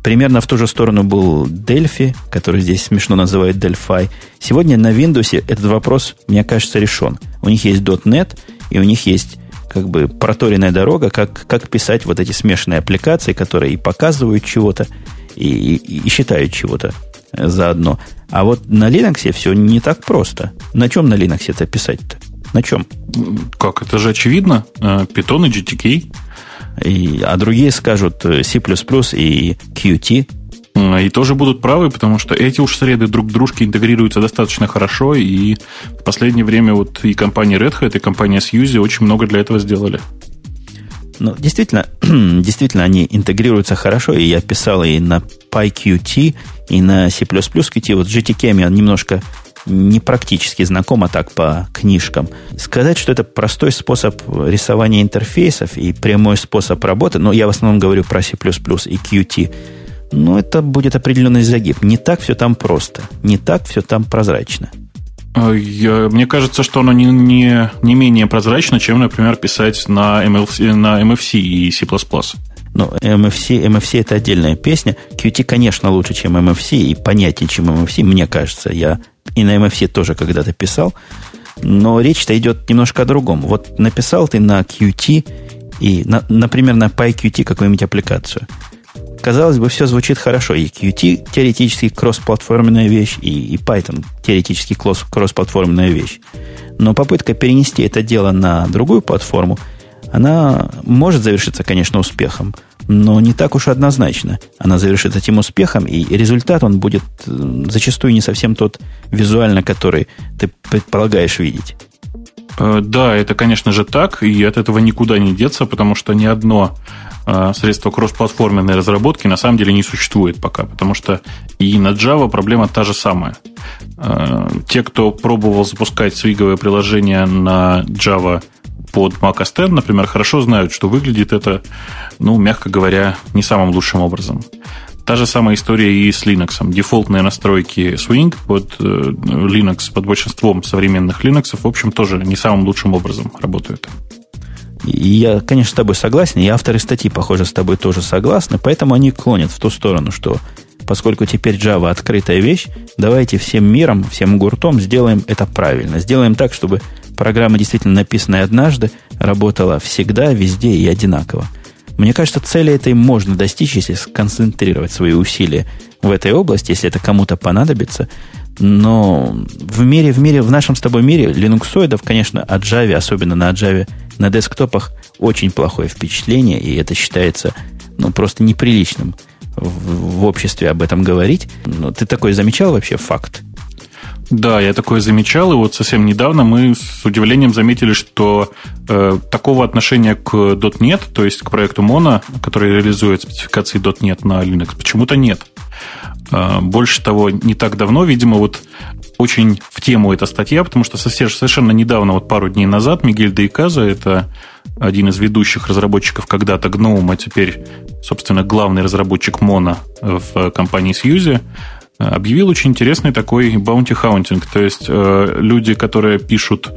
Примерно в ту же сторону был Delphi, который здесь смешно называют Delphi. Сегодня на Windows этот вопрос, мне кажется, решен. У них есть .NET, и у них есть как бы проторенная дорога, как, как писать вот эти смешанные аппликации, которые и показывают чего-то, и, и, и считают чего-то заодно. А вот на Linux все не так просто. На чем на Linux это писать-то? На чем? Как? Это же очевидно. Python и GTK. И, а другие скажут C++ и Qt. И тоже будут правы, потому что эти уж среды друг к дружке интегрируются достаточно хорошо, и в последнее время вот и компания Red Hat, и компания Suzy очень много для этого сделали. Ну, действительно, действительно, они интегрируются хорошо, и я писал и на PyQt, и на C++ Qt. Вот GTK я немножко не практически знакома так по книжкам. Сказать, что это простой способ рисования интерфейсов и прямой способ работы, но я в основном говорю про C++ и Qt, ну, это будет определенный загиб. Не так все там просто. Не так все там прозрачно. А, я, мне кажется, что оно не, не, не менее прозрачно, чем, например, писать на MFC, на MFC и C++. Ну, MFC, MFC это отдельная песня. Qt, конечно, лучше, чем MFC, и понятнее, чем MFC, мне кажется. Я и на MFC тоже когда-то писал. Но речь-то идет немножко о другом. Вот написал ты на Qt и, на, например, на PyQt какую-нибудь аппликацию. Казалось бы, все звучит хорошо. И Qt теоретически кроссплатформенная вещь, и, и Python теоретически кроссплатформенная вещь. Но попытка перенести это дело на другую платформу, она может завершиться, конечно, успехом – но не так уж однозначно. Она завершит этим успехом, и результат он будет э, зачастую не совсем тот визуально, который ты предполагаешь видеть. Э, да, это, конечно же, так, и от этого никуда не деться, потому что ни одно э, средство кроссплатформенной разработки на самом деле не существует пока, потому что и на Java проблема та же самая. Те, кто пробовал запускать свиговое приложение на Java под Mac OS X, например, хорошо знают, что выглядит это, ну, мягко говоря, не самым лучшим образом. Та же самая история и с Linux. Дефолтные настройки Swing под э, Linux, под большинством современных Linux, в общем, тоже не самым лучшим образом работают. Я, конечно, с тобой согласен, и авторы статьи, похоже, с тобой тоже согласны, поэтому они клонят в ту сторону, что поскольку теперь Java открытая вещь, давайте всем миром, всем гуртом сделаем это правильно. Сделаем так, чтобы программа, действительно написанная однажды, работала всегда, везде и одинаково. Мне кажется, цели этой можно достичь, если сконцентрировать свои усилия в этой области, если это кому-то понадобится. Но в мире, в мире, в нашем с тобой мире линуксоидов, конечно, от Java, особенно на Java, на десктопах очень плохое впечатление, и это считается ну, просто неприличным в, в обществе об этом говорить. Но ты такой замечал вообще факт? Да, я такое замечал, и вот совсем недавно мы с удивлением заметили, что э, такого отношения к .NET, то есть к проекту Mono, который реализует спецификации .NET на Linux, почему-то нет. Э, больше того, не так давно, видимо, вот очень в тему эта статья, потому что совершенно недавно, вот пару дней назад, Мигель Дейказа, это один из ведущих разработчиков когда-то GNOME, а теперь, собственно, главный разработчик Mono в компании Сьюзи, объявил очень интересный такой bounty hunting, то есть э, люди, которые пишут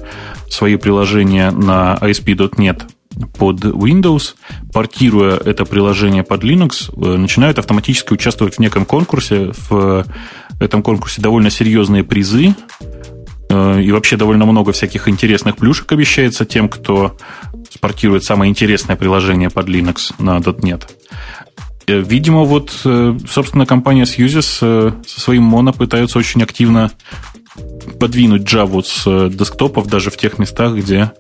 свои приложения на ASP.NET под Windows, портируя это приложение под Linux, э, начинают автоматически участвовать в неком конкурсе. В этом конкурсе довольно серьезные призы, э, и вообще довольно много всяких интересных плюшек обещается тем, кто спортирует самое интересное приложение под Linux на .NET. Э, видимо, вот, собственно, компания Suzis со своим моно пытаются очень активно подвинуть Java с десктопов даже в тех местах, где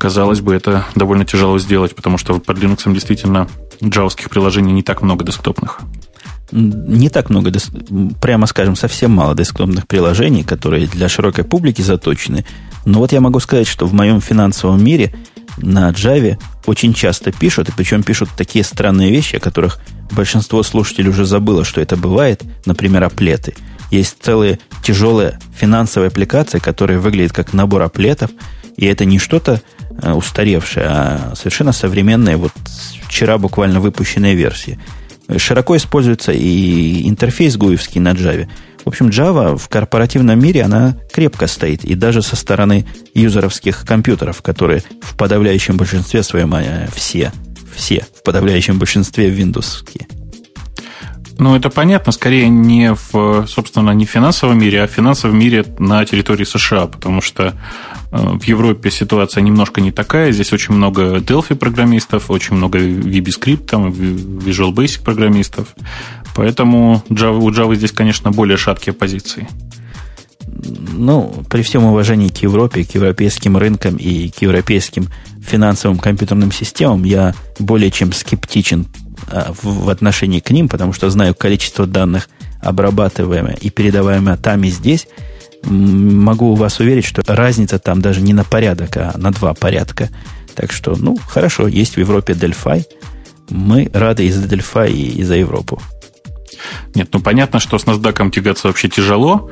казалось бы, это довольно тяжело сделать, потому что под Linux действительно джавских приложений не так много десктопных. Не так много, прямо скажем, совсем мало десктопных приложений, которые для широкой публики заточены. Но вот я могу сказать, что в моем финансовом мире на Java очень часто пишут, и причем пишут такие странные вещи, о которых большинство слушателей уже забыло, что это бывает, например, оплеты. Есть целые тяжелые финансовые аппликации, которые выглядят как набор оплетов, и это не что-то Э, устаревшая, а совершенно современная, вот вчера буквально выпущенная версия. Широко используется и интерфейс гуевский на Java. Общем, Java в корпоративном мире, она крепко стоит. И даже со стороны юзеровских компьютеров, которые в подавляющем большинстве своем, а, все, все в подавляющем большинстве Windows. Ну, это понятно, скорее не в, собственно, не в финансовом мире, а в финансовом мире на территории США, потому что Э, в Европе ситуация немножко не такая. Здесь очень много Delphi программистов, очень много VBScript, там, Visual Basic программистов. Поэтому Java, у Java здесь, конечно, более шаткие позиции. Ну, при всем уважении к Европе, к европейским рынкам и к европейским финансовым компьютерным системам, я более чем скептичен а, в отношении к ним, потому что знаю количество данных, обрабатываемое и передаваемое там и здесь – могу вас уверить, что разница там даже не на порядок, а на два порядка. Так что, ну, хорошо, есть в Европе Delphi. Мы рады и за Delphi, и за Европу. Нет, ну понятно, что с NASDAQ тягаться вообще тяжело.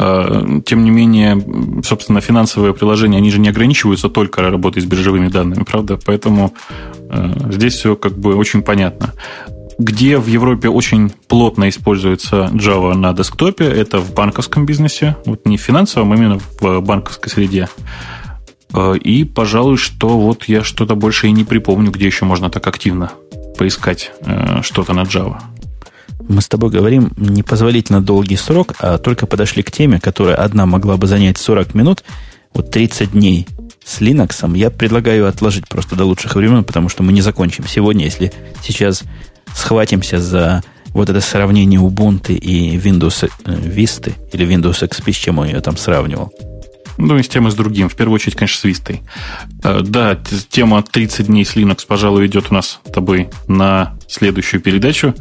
А, тем не менее, собственно, финансовые приложения, они же не ограничиваются только работой с биржевыми данными, правда? Поэтому а, здесь все как бы очень понятно. Где в Европе очень плотно используется Java на десктопе, это в банковском бизнесе, вот не в финансовом, а именно в банковской среде. Э, и, пожалуй, что вот я что-то больше и не припомню, где еще можно так активно поискать э, что-то на Java. Мы с тобой говорим непозволительно долгий срок, а только подошли к теме, которая одна могла бы занять 40 минут, вот 30 дней с Linux. Я предлагаю отложить просто до лучших времен, потому что мы не закончим сегодня, если сейчас схватимся за вот это сравнение Ubuntu и Windows э, Vista или Windows XP, с чем он ее там сравнивал. Ну, и с тем, и с другим. В первую очередь, конечно, с Vista. Э, да, тема 30 дней с Linux, пожалуй, идет у нас с тобой на следующую передачу.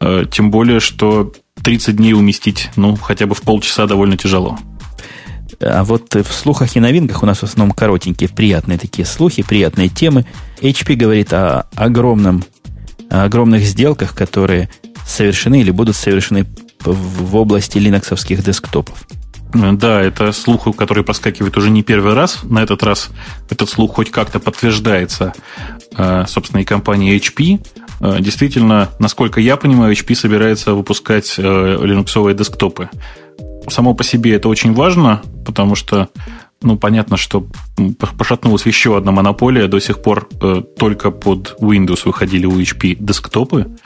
Э, тем более, что 30 дней уместить, ну, хотя бы в полчаса довольно тяжело. А вот в слухах и новинках у нас в основном коротенькие, приятные такие слухи, приятные темы. HP говорит о огромном огромных сделках, которые совершены или будут совершены в области линоксовских десктопов. Да, это слух, который проскакивает уже не первый раз. На этот раз этот слух хоть как-то подтверждается, э, собственно, и компанией HP. Э, действительно, насколько я понимаю, HP собирается выпускать э, линуксовые десктопы. Само по себе это очень важно, потому что ну, понятно, что пошатнулась еще одна монополия. До сих пор э, только под Windows выходили у HP десктопы.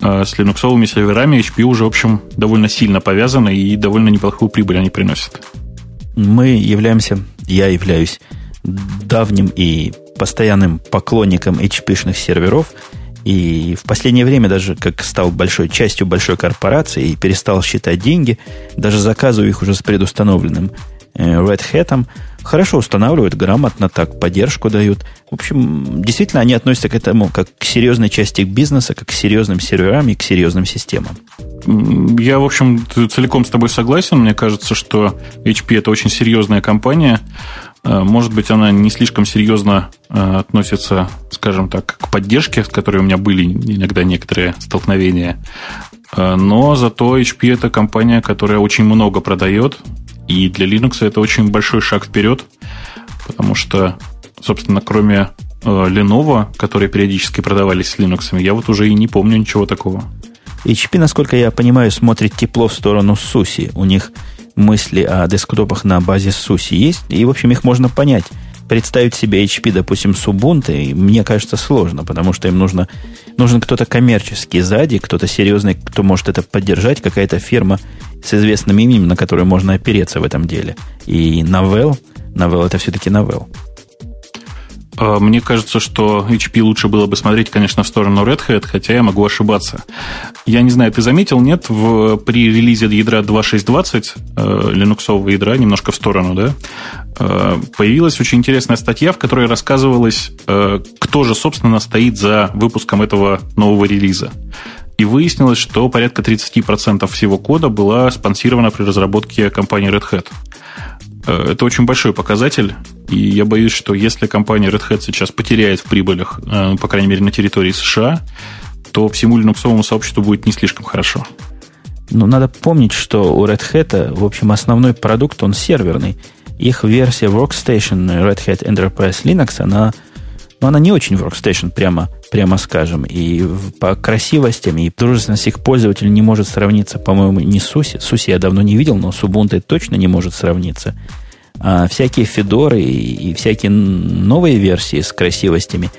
Э, с линуксовыми серверами HP уже, в общем, довольно сильно повязаны и довольно неплохую прибыль они приносят. Мы являемся, я являюсь давним и постоянным поклонником HP-шных серверов. И в последнее время даже как стал большой частью большой корпорации и перестал считать деньги, даже заказываю их уже с предустановленным Red Hat хорошо устанавливают, грамотно так поддержку дают. В общем, действительно, они относятся к этому как к серьезной части бизнеса, как к серьезным серверам и к серьезным системам. Я, в общем, целиком с тобой согласен. Мне кажется, что HP это очень серьезная компания. Э, может быть, она не слишком серьезно э, относится, скажем так, к поддержке, с которой у меня были иногда некоторые столкновения. Но зато HP это компания, которая очень много продает, и для Linux это очень большой шаг вперед, потому что, собственно, кроме э, Lenovo, которые периодически продавались с Linux, я вот уже и не помню ничего такого. HP, насколько я понимаю, смотрит тепло в сторону SUSE. У них мысли о десктопах на базе SUSE есть, и, в общем, их можно понять. Представить себе HP, допустим, с Ubuntu, мне кажется, сложно, потому что им нужно, нужен кто-то коммерческий сзади, кто-то серьезный, кто может это поддержать, какая-то фирма с известным именем, на которую можно опереться в этом деле. И Novell, Novell это все-таки Novell. А, мне кажется, что HP лучше было бы смотреть, конечно, в сторону Red Hat, хотя я могу ошибаться. Я не знаю, ты заметил, нет, в, при релизе ядра 2.6.20, э, линуксового ядра, немножко в сторону, да, э, появилась очень интересная статья, в которой рассказывалось, э, кто же, собственно, стоит за выпуском этого нового релиза. И выяснилось, что порядка 30% всего кода была спонсирована при разработке компании Red Hat. Э, это очень большой показатель, и я боюсь, что если компания Red Hat сейчас потеряет в прибылях, э, по крайней мере, на территории США, то всему линуксовому сообществу будет не слишком хорошо. Ну, надо помнить, что у Red Hat, в общем, основной продукт, он серверный. Их версия Workstation Red Hat Enterprise Linux, она, ну, она не очень Workstation, прямо, прямо скажем. И по красивостям, и дружественность их пользователей не может сравниться, по-моему, не с SUSE. SUSE я давно не видел, но с Ubuntu точно не может сравниться. А всякие Федоры и, и всякие новые версии с красивостями,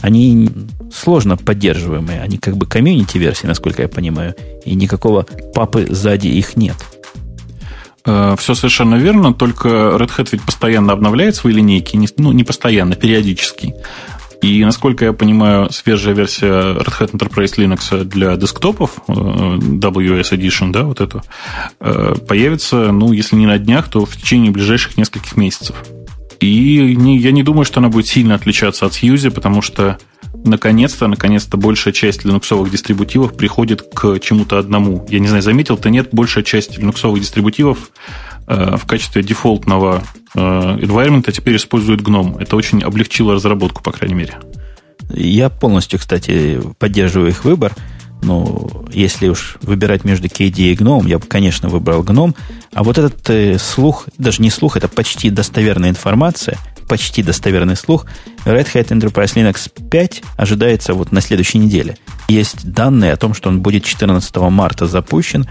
они сложно поддерживаемые. Они как бы комьюнити-версии, насколько я понимаю. И никакого папы сзади их нет. Э, Все совершенно верно, только Red Hat ведь постоянно обновляет свои линейки, ну, не постоянно, периодически. И, насколько я понимаю, свежая версия Red Hat Enterprise Linux для десктопов, э, WS Edition, да, вот эту, э, появится, ну, если не на днях, то в течение ближайших нескольких месяцев. И не, я не думаю, что она будет сильно отличаться от Fuse, потому что наконец-то, наконец-то большая часть линуксовых дистрибутивов приходит к чему-то одному. Я не знаю, заметил-то нет, большая часть линуксовых дистрибутивов э, в качестве дефолтного э, environment теперь использует GNOME. Это очень облегчило разработку, по крайней мере. Я полностью, кстати, поддерживаю их выбор. Но если уж выбирать между KDE и GNOME, я бы, конечно, выбрал GNOME. А вот этот э, слух, даже не слух, это почти достоверная информация, почти достоверный слух, Red Hat Enterprise Linux 5 ожидается вот на следующей неделе. Есть данные о том, что он будет 14 марта запущен,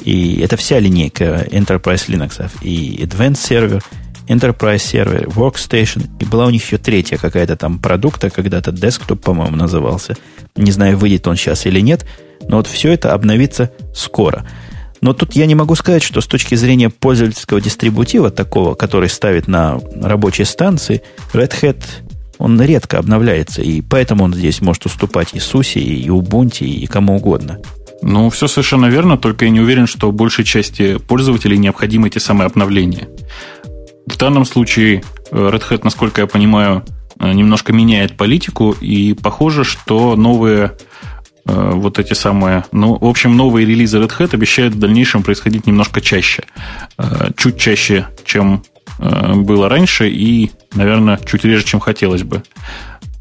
и это вся линейка Enterprise Linux и Advanced Server, Enterprise Server, Workstation, и была у них еще третья какая-то там продукта, когда-то Desktop, по-моему, назывался. Не знаю, выйдет он сейчас или нет, но вот все это обновится скоро. Но тут я не могу сказать, что с точки зрения пользовательского дистрибутива, такого, который ставит на рабочей станции, Red Hat, он редко обновляется, и поэтому он здесь может уступать и SUSE, и Ubuntu, и кому угодно. Ну, все совершенно верно, только я не уверен, что большей части пользователей необходимы эти самые обновления. В данном случае э, Red Hat, насколько я понимаю, э, немножко меняет политику, и похоже, что новые э, вот эти самые, ну, в общем, новые релизы Red Hat обещают в дальнейшем происходить немножко чаще. Чуть чаще, чем было раньше, и, наверное, чуть реже, чем хотелось бы.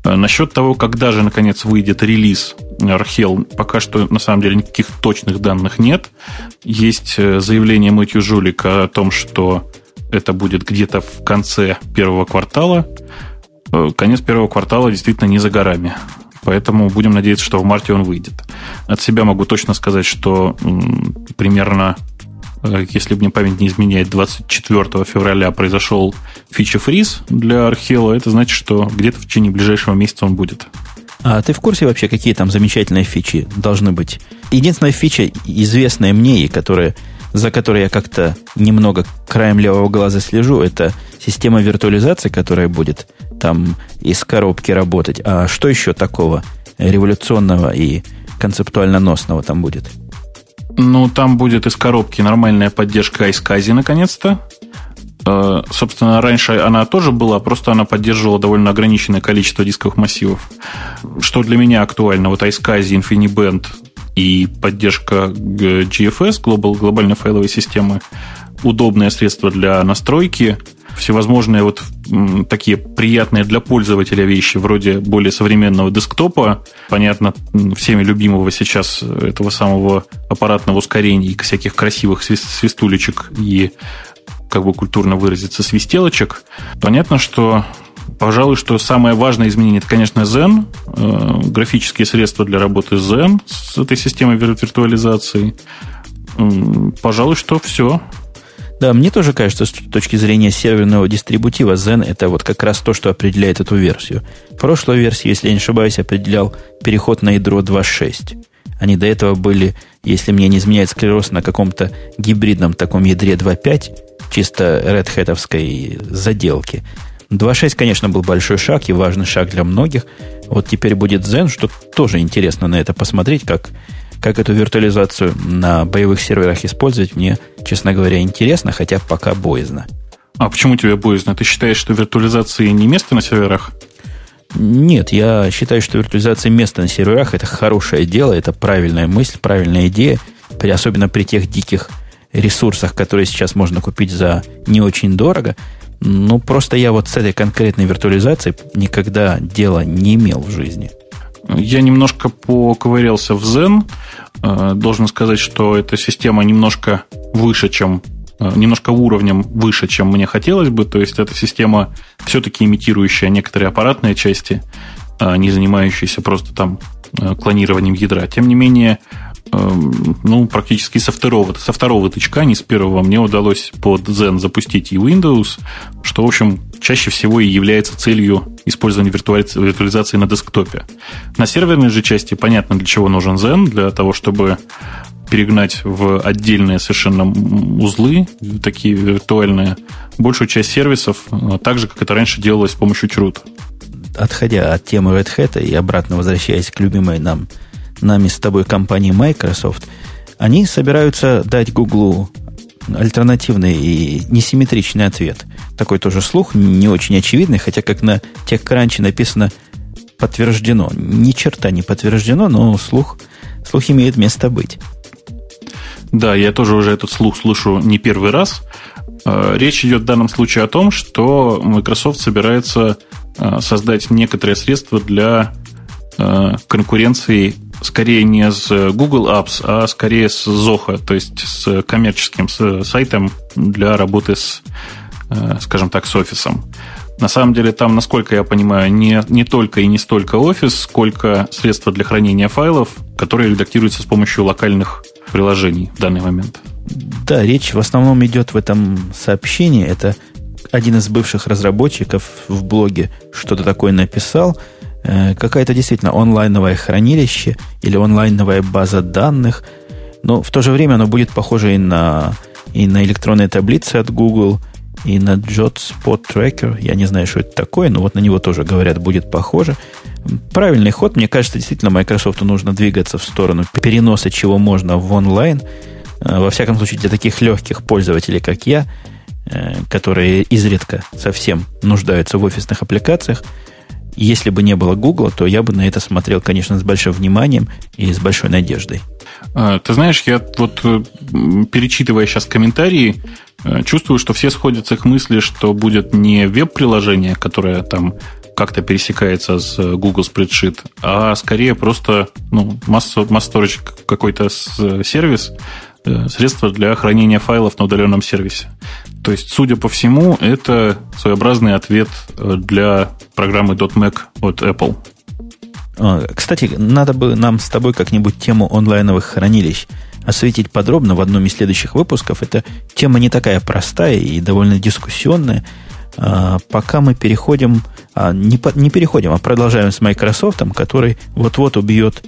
Насчет того, когда же, наконец, выйдет релиз Архел, пока что, на самом деле, никаких точных данных нет. Есть заявление Мэтью Жулика о том, что это будет где-то в конце первого квартала. Э, конец первого квартала действительно не за горами. Поэтому будем надеяться, что в марте он выйдет. От себя могу точно сказать, что примерно, э, если мне память не изменяет, 24 февраля произошел фича-фриз для Архела. Это значит, что где-то в течение ближайшего месяца он будет. А ты в курсе вообще, какие там замечательные фичи должны быть? Единственная фича, известная мне и которая за которой я как-то немного краем левого глаза слежу, это система виртуализации, которая будет там из коробки работать. А что еще такого революционного и концептуально носного там будет? Ну, там будет из коробки нормальная поддержка iSCSI, наконец-то. Э, собственно, раньше она тоже была, просто она поддерживала довольно ограниченное количество дисковых массивов. Что для меня актуально, вот iSCSI, InfiniBand, и поддержка GFS, Global, глобальной файловой системы, удобное средство для настройки, всевозможные вот такие приятные для пользователя вещи, вроде более современного десктопа, понятно, всеми любимого сейчас этого самого аппаратного ускорения и всяких красивых свистулечек и как бы культурно выразиться, свистелочек. Понятно, что Пожалуй, что самое важное изменение это, конечно, Zen, э, графические средства для работы Zen с этой системой виртуализации. Пожалуй, что все. Да, мне тоже кажется, с точки зрения серверного дистрибутива, Zen это вот как раз то, что определяет эту версию. Прошлую версию, если я не ошибаюсь, определял переход на ядро 2.6. Они до этого были, если мне не изменяет склероз, на каком-то гибридном таком ядре 2.5, чисто Red Hat заделки. 2.6, конечно, был большой шаг и важный шаг для многих. Вот теперь будет Zen, что тоже интересно на это посмотреть, как как эту виртуализацию на боевых серверах использовать, мне, честно говоря, интересно, хотя пока боязно. А почему тебе боязно? Ты считаешь, что виртуализации не место на серверах? Нет, я считаю, что виртуализация места на серверах это хорошее дело, это правильная мысль, правильная идея, особенно при тех диких ресурсах, которые сейчас можно купить за не очень дорого. Ну, просто я вот с этой конкретной виртуализацией никогда дела не имел в жизни. Я немножко поковырялся в Zen. Э, должен сказать, что эта система немножко выше, чем э, немножко уровнем выше, чем мне хотелось бы. То есть эта система все-таки имитирующая некоторые аппаратные части, а не занимающиеся просто там э, клонированием ядра. Тем не менее, Эм, ну, практически со второго, со второго тычка, не с первого, мне удалось под Zen запустить и Windows, что, в общем, чаще всего и является целью использования виртуализации на десктопе. На серверной же части понятно, для чего нужен Zen, для того, чтобы перегнать в отдельные совершенно узлы, такие виртуальные, большую часть сервисов, э, так же, как это раньше делалось с помощью Chroot. Отходя от темы Red Hat и обратно возвращаясь к любимой нам нами с тобой компании Microsoft, они собираются дать Google альтернативный и несимметричный ответ. Такой тоже слух, не очень очевидный, хотя как на TechCrunch написано подтверждено. Ни черта не подтверждено, но слух, слух имеет место быть. Да, я тоже уже этот слух слышу не первый раз. А, речь идет в данном случае о том, что Microsoft собирается а, создать некоторые средства для а, конкуренции скорее не с Google Apps, а скорее с Zoho, то есть с коммерческим сайтом для работы с, э, скажем так, с офисом. На самом деле там, насколько я понимаю, не, не только и не столько офис, сколько средства для хранения файлов, которые редактируются с помощью локальных приложений в данный момент. Да, речь в основном идет в этом сообщении. Это один из бывших разработчиков в блоге что-то такое написал – какая-то действительно онлайновое хранилище или онлайновая база данных. Но в то же время оно будет похоже и на, и на электронные таблицы от Google, и на Jot Spot Tracker. Я не знаю, что это такое, но вот на него тоже, говорят, будет похоже. Правильный ход. Мне кажется, действительно, Microsoft нужно двигаться в сторону переноса чего можно в онлайн. Э, во всяком случае, для таких легких пользователей, как я, э, которые изредка совсем нуждаются в офисных аппликациях – если бы не было Гугла, то я бы на это смотрел, конечно, с большим вниманием и с большой надеждой. А, ты знаешь, я вот э, перечитывая сейчас комментарии, э, чувствую, что все сходятся к мысли, что будет не веб-приложение, которое там как-то пересекается с Google Spreadsheet, а скорее просто ну, масс, масс storage какой-то сервис, э, средство для хранения файлов на удаленном сервисе. То есть, судя по всему, это своеобразный ответ э, для программы .Mac от Apple. А, кстати, надо бы нам с тобой как-нибудь тему онлайновых хранилищ осветить подробно в одном из следующих выпусков. Эта тема не такая простая и довольно дискуссионная. А, пока мы переходим, а, не, не переходим, а продолжаем с Microsoft, который вот-вот убьет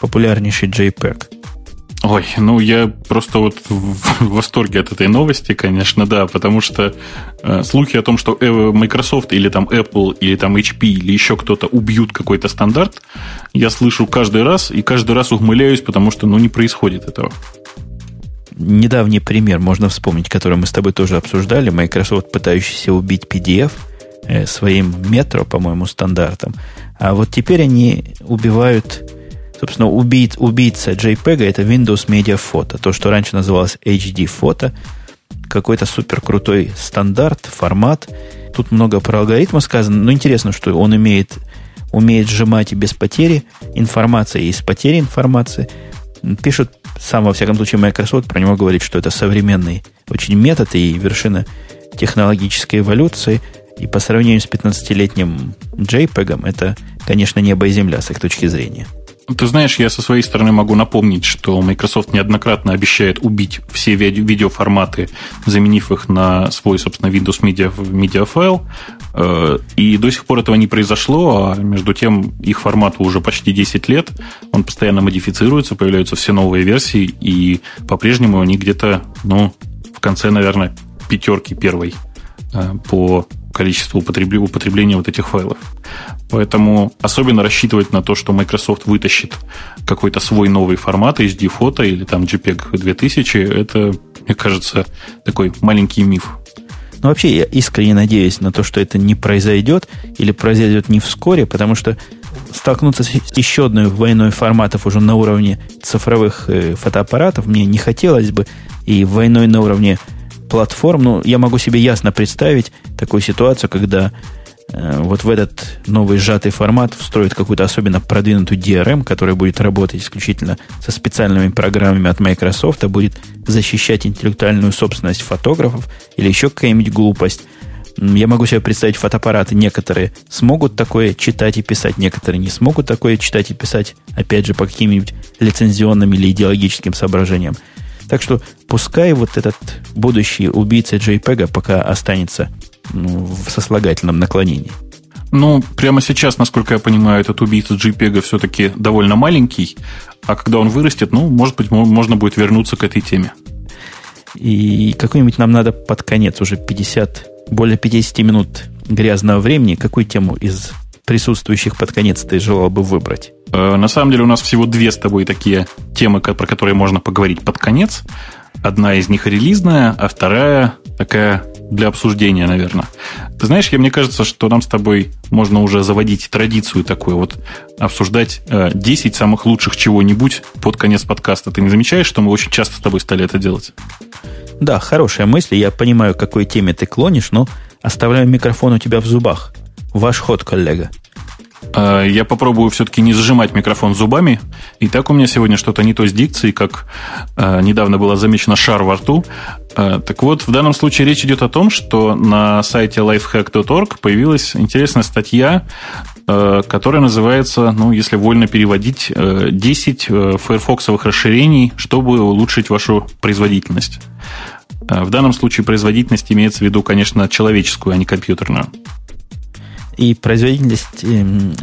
популярнейший JPEG. Ой, ну я просто вот в восторге от этой новости, конечно, да, потому что э, слухи о том, что э, Microsoft или там Apple или там HP или еще кто-то убьют какой-то стандарт, я слышу каждый раз и каждый раз ухмыляюсь, потому что ну не происходит этого. Недавний пример можно вспомнить, который мы с тобой тоже обсуждали. Microsoft, пытающийся убить PDF э, своим метро, по-моему, стандартом. А вот теперь они убивают Собственно, убийц, убийца JPEG это Windows Media Photo. То, что раньше называлось HD фото. Какой-то супер крутой стандарт, формат. Тут много про алгоритмы сказано. Но интересно, что он имеет, умеет сжимать без потери информации и с потерей информации. Пишут, сам во всяком случае Microsoft про него говорит, что это современный очень метод и вершина технологической эволюции. И по сравнению с 15-летним JPEG это, конечно, небо и земля с их точки зрения. Ты знаешь, я со своей стороны могу напомнить, что Microsoft неоднократно обещает убить все виде- видеоформаты, заменив их на свой, собственно, Windows Media, Media File. Э, и до сих пор этого не произошло, а между тем их формату уже почти 10 лет. Он постоянно модифицируется, появляются все новые версии, и по-прежнему они где-то, ну, в конце, наверное, пятерки первой э, по количеству употребления вот этих файлов. Поэтому особенно рассчитывать на то, что Microsoft вытащит какой-то свой новый формат HD фото или там JPEG 2000, это, мне кажется, такой маленький миф. Ну, вообще, я искренне надеюсь на то, что это не произойдет или произойдет не вскоре, потому что столкнуться с еще одной войной форматов уже на уровне цифровых э, фотоаппаратов мне не хотелось бы, и войной на уровне платформ, ну, я могу себе ясно представить такую ситуацию, когда э, вот в этот новый сжатый формат встроит какую-то особенно продвинутую DRM, которая будет работать исключительно со специальными программами от Microsoft, а будет защищать интеллектуальную собственность фотографов или еще какая-нибудь глупость. Я могу себе представить фотоаппараты. Некоторые смогут такое читать и писать, некоторые не смогут такое читать и писать, опять же, по каким-нибудь лицензионным или идеологическим соображениям. Так что пускай вот этот будущий убийца JPEG пока останется ну, в сослагательном наклонении. Ну, прямо сейчас, насколько я понимаю, этот убийца JPEG все-таки довольно маленький, а когда он вырастет, ну, может быть, можно будет вернуться к этой теме. И какой-нибудь нам надо под конец, уже 50, более 50 минут грязного времени, какую тему из присутствующих под конец ты желал бы выбрать? Э, на самом деле у нас всего две с тобой такие темы, про которые можно поговорить под конец. Одна из них релизная, а вторая такая для обсуждения, наверное. Ты знаешь, я, мне кажется, что нам с тобой можно уже заводить традицию такую вот, обсуждать э, 10 самых лучших чего-нибудь под конец подкаста. Ты не замечаешь, что мы очень часто с тобой стали это делать? Да, хорошая мысль. Я понимаю, к какой теме ты клонишь, но оставляю микрофон у тебя в зубах. Ваш ход, коллега. А, я попробую все-таки не зажимать микрофон зубами. И так у меня сегодня что-то не то с дикцией, как э, недавно было замечено шар во рту. Э, так вот, в данном случае речь идет о том, что на сайте lifehack.org появилась интересная статья, э, которая называется, ну, если вольно переводить, 10 фаерфоксовых расширений, чтобы улучшить вашу производительность. В данном случае производительность имеется в виду, конечно, человеческую, а не компьютерную. И производительность,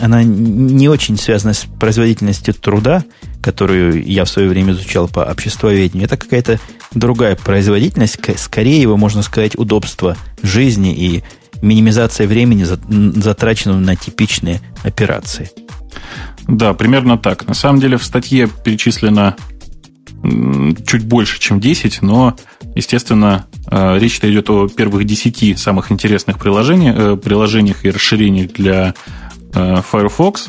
она не очень связана с производительностью труда, которую я в свое время изучал по обществоведению. Это какая-то другая производительность, скорее его, можно сказать, удобство жизни и минимизация времени, затраченного на типичные операции. Да, примерно так. На самом деле в статье перечислено чуть больше, чем 10, но, естественно, э, речь-то идет о первых 10 самых интересных приложениях, э, приложениях и расширениях для э, Firefox.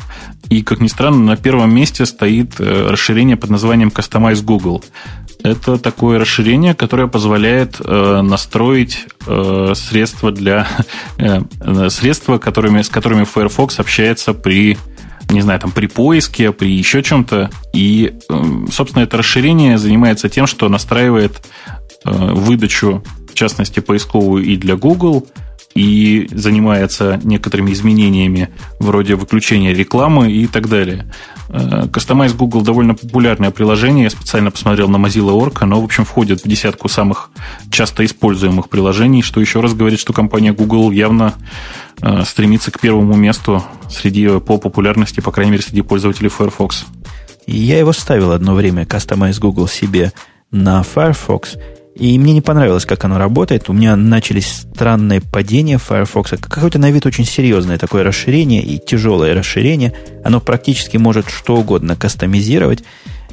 И, как ни странно, на первом месте стоит расширение под названием Customize Google. Это такое расширение, которое позволяет настроить средства для средства, которыми, с которыми Firefox общается при не знаю, там при поиске, при еще чем-то. И, эм, собственно, это расширение занимается тем, что настраивает э, выдачу, в частности, поисковую и для Google, и занимается некоторыми изменениями вроде выключения рекламы и так далее. Э, Customize Google довольно популярное приложение. Я специально посмотрел на Mozilla.org. Оно, в общем, входит в десятку самых часто используемых приложений, что еще раз говорит, что компания Google явно э, стремится к первому месту среди по популярности, по крайней мере, среди пользователей Firefox. Я его ставил одно время, Customize Google себе на Firefox – и мне не понравилось, как оно работает. У меня начались странные падения Firefox. Какое-то на вид очень серьезное такое расширение и тяжелое расширение. Оно практически может что угодно кастомизировать.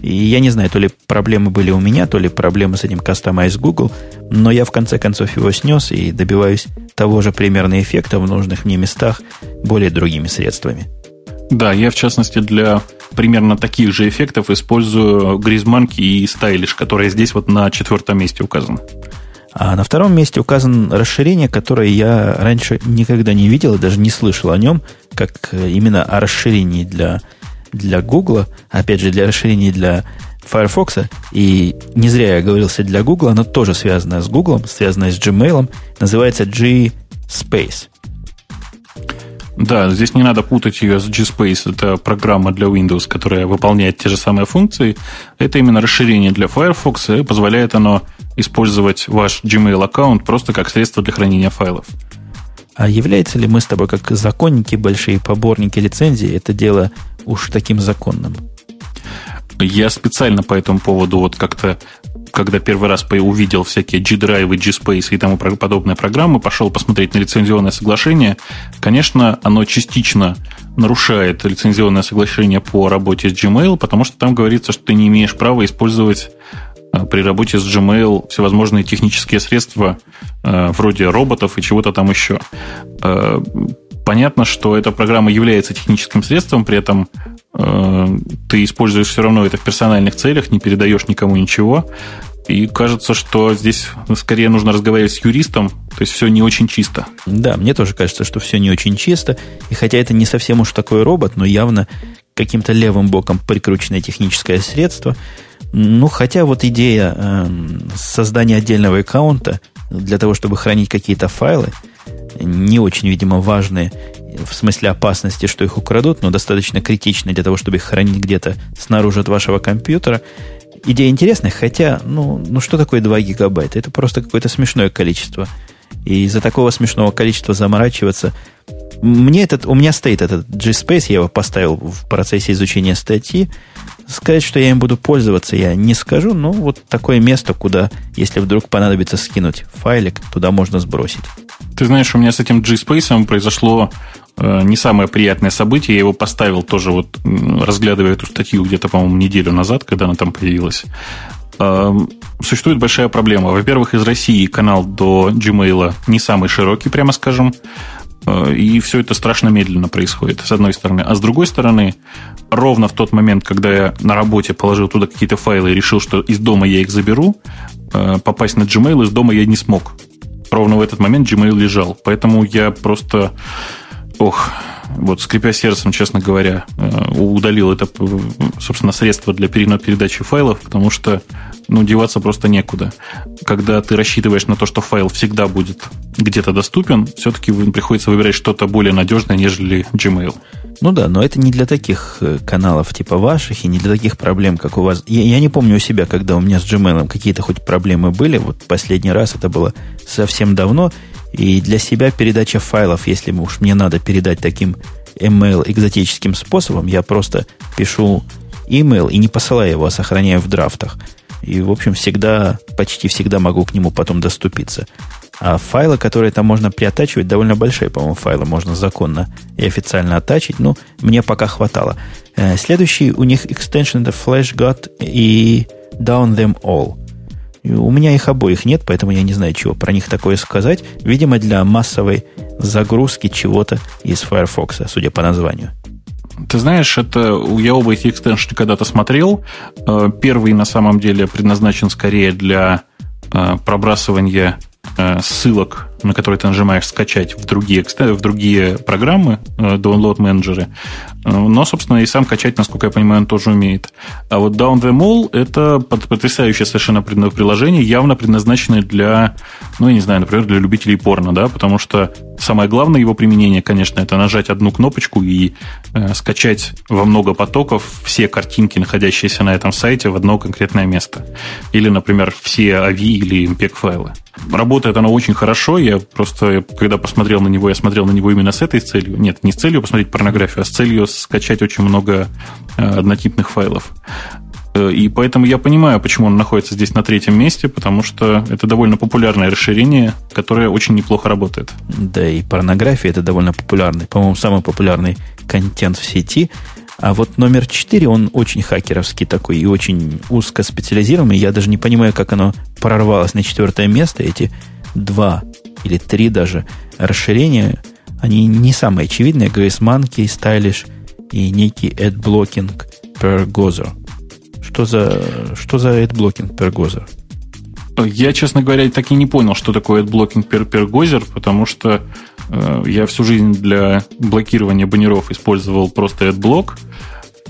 И я не знаю, то ли проблемы были у меня, то ли проблемы с этим Customize Google, но я в конце концов его снес и добиваюсь того же примерно эффекта в нужных мне местах более другими средствами. Да, я в частности для примерно таких же эффектов использую Гризманки и Stylish, которые здесь вот на четвертом месте указаны. А на втором месте указано расширение, которое я раньше никогда не видел и даже не слышал о нем, как э, именно о расширении для, для Google, опять же, для расширения для Firefox. И не зря я говорился для Google, оно тоже связано с Google, связано с Gmail, называется G-Space. Да, здесь не надо путать ее с GSpace. Это программа для Windows, которая выполняет те же самые функции. Это именно расширение для Firefox, и позволяет оно использовать ваш Gmail аккаунт просто как средство для хранения файлов. А является ли мы с тобой, как законники, большие поборники лицензии, это дело уж таким законным? Я специально по этому поводу вот как-то когда первый раз увидел всякие G-Drive, G-Space и тому подобные программы, пошел посмотреть на лицензионное соглашение. Конечно, оно частично нарушает лицензионное соглашение по работе с Gmail, потому что там говорится, что ты не имеешь права использовать э, при работе с Gmail всевозможные технические средства э, вроде роботов и чего-то там еще. Э, понятно, что эта программа является техническим средством, при этом ты используешь все равно это в персональных целях, не передаешь никому ничего. И кажется, что здесь скорее нужно разговаривать с юристом, то есть все не очень чисто. Да, мне тоже кажется, что все не очень чисто. И хотя это не совсем уж такой робот, но явно каким-то левым боком прикрученное техническое средство. Ну, хотя вот идея э, создания отдельного аккаунта для того, чтобы хранить какие-то файлы, не очень, видимо, важные в смысле опасности, что их украдут, но достаточно критичны для того, чтобы их хранить где-то снаружи от вашего компьютера. Идея интересная, хотя, ну, ну что такое 2 гигабайта? Это просто какое-то смешное количество. И из-за такого смешного количества заморачиваться... Мне этот, у меня стоит этот GSpace, я его поставил в процессе изучения статьи. Сказать, что я им буду пользоваться, я не скажу, но вот такое место, куда, если вдруг понадобится скинуть файлик, туда можно сбросить. Ты знаешь, у меня с этим G-Space произошло э, не самое приятное событие. Я его поставил тоже, вот разглядывая эту статью где-то, по-моему, неделю назад, когда она там появилась. Э, существует большая проблема. Во-первых, из России канал до Gmail не самый широкий, прямо скажем. Э, и все это страшно медленно происходит, с одной стороны. А с другой стороны, ровно в тот момент, когда я на работе положил туда какие-то файлы и решил, что из дома я их заберу, э, попасть на Gmail из дома я не смог ровно в этот момент Gmail лежал. Поэтому я просто, ох, вот скрипя сердцем, честно говоря, э, удалил это, собственно, средство для передачи файлов, потому что, ну, деваться просто некуда. Когда ты рассчитываешь на то, что файл всегда будет где-то доступен, все-таки приходится выбирать что-то более надежное, нежели Gmail. Ну да, но это не для таких э, каналов типа ваших и не для таких проблем, как у вас. Я, я не помню у себя, когда у меня с Gmail какие-то хоть проблемы были. Вот последний раз это было совсем давно. И для себя передача файлов, если уж мне надо передать таким email экзотическим способом, я просто пишу email и не посылаю его, а сохраняю в драфтах. И, в общем, всегда, почти всегда могу к нему потом доступиться. А файлы, которые там можно приотачивать, довольно большие, по-моему, файлы можно законно и официально оттачить. Ну, мне пока хватало. Э, следующий у них extension это FlashGot и Down Them All. У меня их обоих нет, поэтому я не знаю, чего про них такое сказать. Видимо, для массовой загрузки чего-то из Firefox, судя по названию. Ты знаешь, это я оба эти экстеншны когда-то смотрел. Э, первый на самом деле предназначен скорее для э, пробрасывания Э, ссылок, на которые ты нажимаешь скачать в другие, в другие программы, э, download менеджеры. Э, но, собственно, и сам качать, насколько я понимаю, он тоже умеет. А вот Down the Mall – это потрясающее совершенно приложение, явно предназначенное для, ну, я не знаю, например, для любителей порно, да, потому что самое главное его применение, конечно, это нажать одну кнопочку и э, скачать во много потоков все картинки, находящиеся на этом сайте, в одно конкретное место. Или, например, все AVI или MPEG-файлы. Работает оно очень хорошо. Я просто, когда посмотрел на него, я смотрел на него именно с этой целью. Нет, не с целью посмотреть порнографию, а с целью скачать очень много э, однотипных файлов. Э, и поэтому я понимаю, почему он находится здесь на третьем месте, потому что это довольно популярное расширение, которое очень неплохо работает. Да, и порнография это довольно популярный, по-моему, самый популярный контент в сети. А вот номер 4, он очень хакеровский такой и очень узко специализированный. Я даже не понимаю, как оно прорвалось на четвертое место. Эти два или три даже расширения, они не самые очевидные. Grace Monkey, Stylish и некий AdBlocking per Gozer. Что за, что за AdBlocking per Gozer? Я, честно говоря, так и не понял, что такое AdBlocking per, per Gozer, потому что э, я всю жизнь для блокирования баннеров использовал просто AdBlock –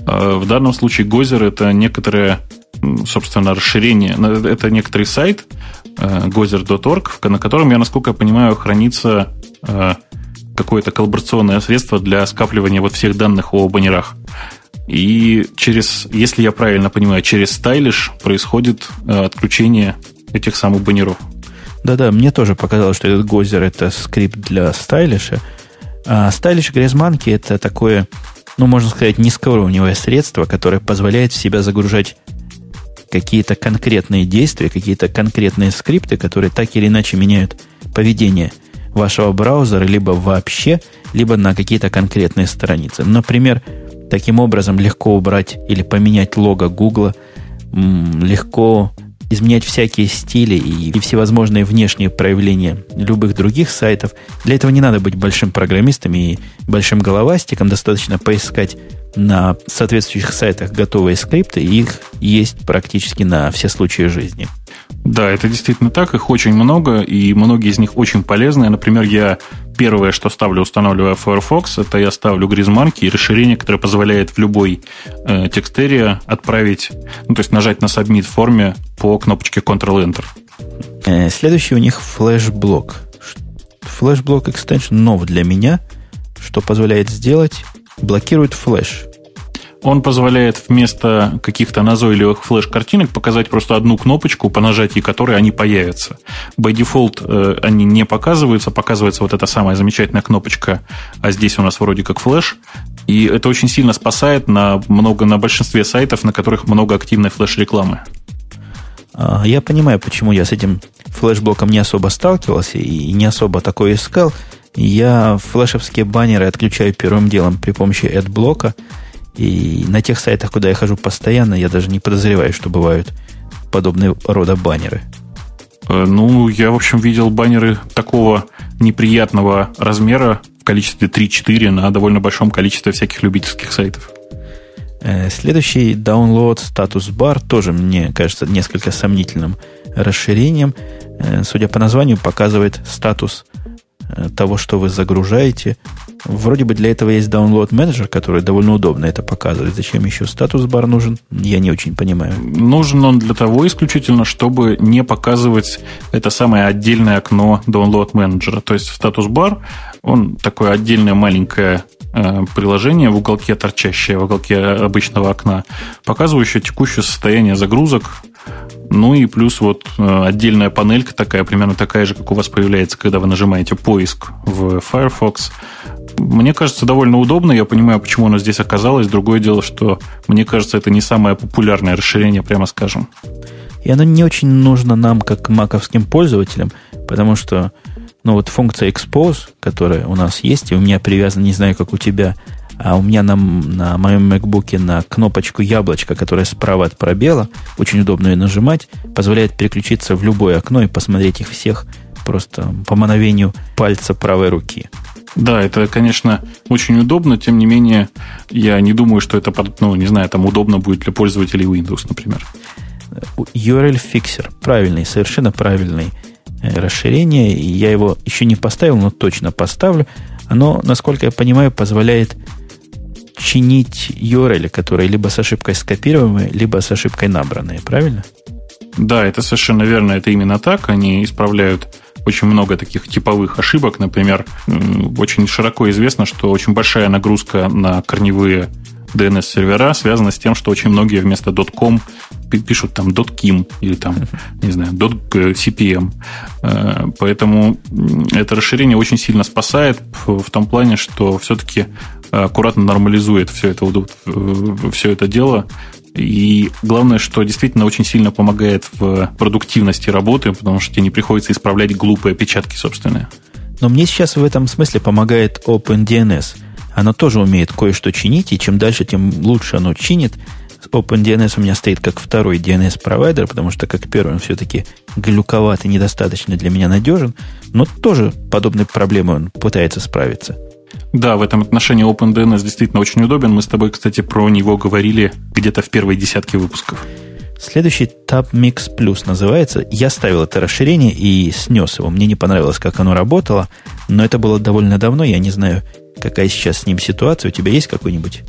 а в данном случае Гозер это некоторое, собственно, расширение, это некоторый сайт, gozer.org, э, на котором, я, насколько я понимаю, хранится э, какое-то коллаборационное средство для скапливания вот всех данных о баннерах. И через, если я правильно понимаю, через Stylish происходит э, отключение этих самых баннеров. Да-да, мне тоже показалось, что этот Гозер это скрипт для Stylish. А Stylish Грязманки это такое, ну, можно сказать, низкоуровневое средство, которое позволяет в себя загружать какие-то конкретные действия, какие-то конкретные скрипты, которые так или иначе меняют поведение вашего браузера либо вообще, либо на какие-то конкретные страницы. Например, таким образом легко убрать или поменять лого Гугла, легко изменять всякие стили и, и всевозможные внешние проявления любых других сайтов. Для этого не надо быть большим программистом и большим головастиком. Достаточно поискать на соответствующих сайтах готовые скрипты, их есть практически на все случаи жизни. Да, это действительно так, их очень много, и многие из них очень полезные. Например, я первое, что ставлю, устанавливая Firefox, это я ставлю гризмарки и расширение, которое позволяет в любой э, текстере отправить, ну, то есть нажать на Submit форме по кнопочке Ctrl-Enter. Э, следующий у них флешблок. Флешблок экстеншн нов для меня, что позволяет сделать, блокирует флеш он позволяет вместо каких-то назойливых флеш-картинок показать просто одну кнопочку, по нажатии которой они появятся. By default э, они не показываются, показывается вот эта самая замечательная кнопочка, а здесь у нас вроде как флеш. И это очень сильно спасает на, много, на большинстве сайтов, на которых много активной флеш-рекламы. А, я понимаю, почему я с этим флешблоком не особо сталкивался и не особо такое искал. Я флешевские баннеры отключаю первым делом при помощи AdBlock, и на тех сайтах, куда я хожу постоянно, я даже не подозреваю, что бывают подобные рода баннеры. Э, ну, я, в общем, видел баннеры такого неприятного размера в количестве 3-4 на довольно большом количестве всяких любительских сайтов. Э, следующий download статус бар тоже, мне кажется, несколько сомнительным расширением. Э, судя по названию, показывает статус того, что вы загружаете. Вроде бы для этого есть download менеджер, который довольно удобно это показывает. Зачем еще статус-бар нужен? Я не очень понимаю. Нужен он для того исключительно, чтобы не показывать это самое отдельное окно download менеджера. То есть статус-бар, он такое отдельное маленькое э, приложение в уголке торчащее, в уголке обычного окна, показывающее текущее состояние загрузок ну и плюс вот э, отдельная панелька такая, примерно такая же, как у вас появляется, когда вы нажимаете поиск в Firefox. Мне кажется, довольно удобно. Я понимаю, почему оно здесь оказалось. Другое дело, что мне кажется, это не самое популярное расширение, прямо скажем. И оно не очень нужно нам, как маковским пользователям, потому что ну вот функция expose, которая у нас есть, и у меня привязана, не знаю, как у тебя, а у меня на, на моем MacBook на кнопочку яблочко, которая справа от пробела, очень удобно ее нажимать, позволяет переключиться в любое окно и посмотреть их всех просто по мановению пальца правой руки. Да, это, конечно, очень удобно, тем не менее, я не думаю, что это, ну, не знаю, там удобно будет для пользователей Windows, например. URL Fixer. Правильный, совершенно правильный э, расширение. Я его еще не поставил, но точно поставлю. Оно, насколько я понимаю, позволяет чинить URL, которые либо с ошибкой скопированные, либо с ошибкой набранные, правильно? Да, это совершенно верно, это именно так. Они исправляют очень много таких типовых ошибок. Например, очень широко известно, что очень большая нагрузка на корневые DNS-сервера связана с тем, что очень многие вместо .com пишут там .kim или там, не знаю, .cpm. Э, поэтому это расширение очень сильно спасает в том плане, что все-таки аккуратно нормализует все это, все это дело. И главное, что действительно очень сильно помогает в продуктивности работы, потому что тебе не приходится исправлять глупые опечатки собственные. Но мне сейчас в этом смысле помогает OpenDNS. Оно тоже умеет кое-что чинить, и чем дальше, тем лучше оно чинит. OpenDNS у меня стоит как второй DNS-провайдер, потому что как первый он все-таки глюковат и недостаточно для меня надежен, но тоже подобной проблемой он пытается справиться. Да, в этом отношении OpenDNS действительно очень удобен. Мы с тобой, кстати, про него говорили где-то в первой десятке выпусков. Следующий Tab Mix Plus называется. Я ставил это расширение и снес его. Мне не понравилось, как оно работало, но это было довольно давно. Я не знаю, какая сейчас с ним ситуация. У тебя есть какой-нибудь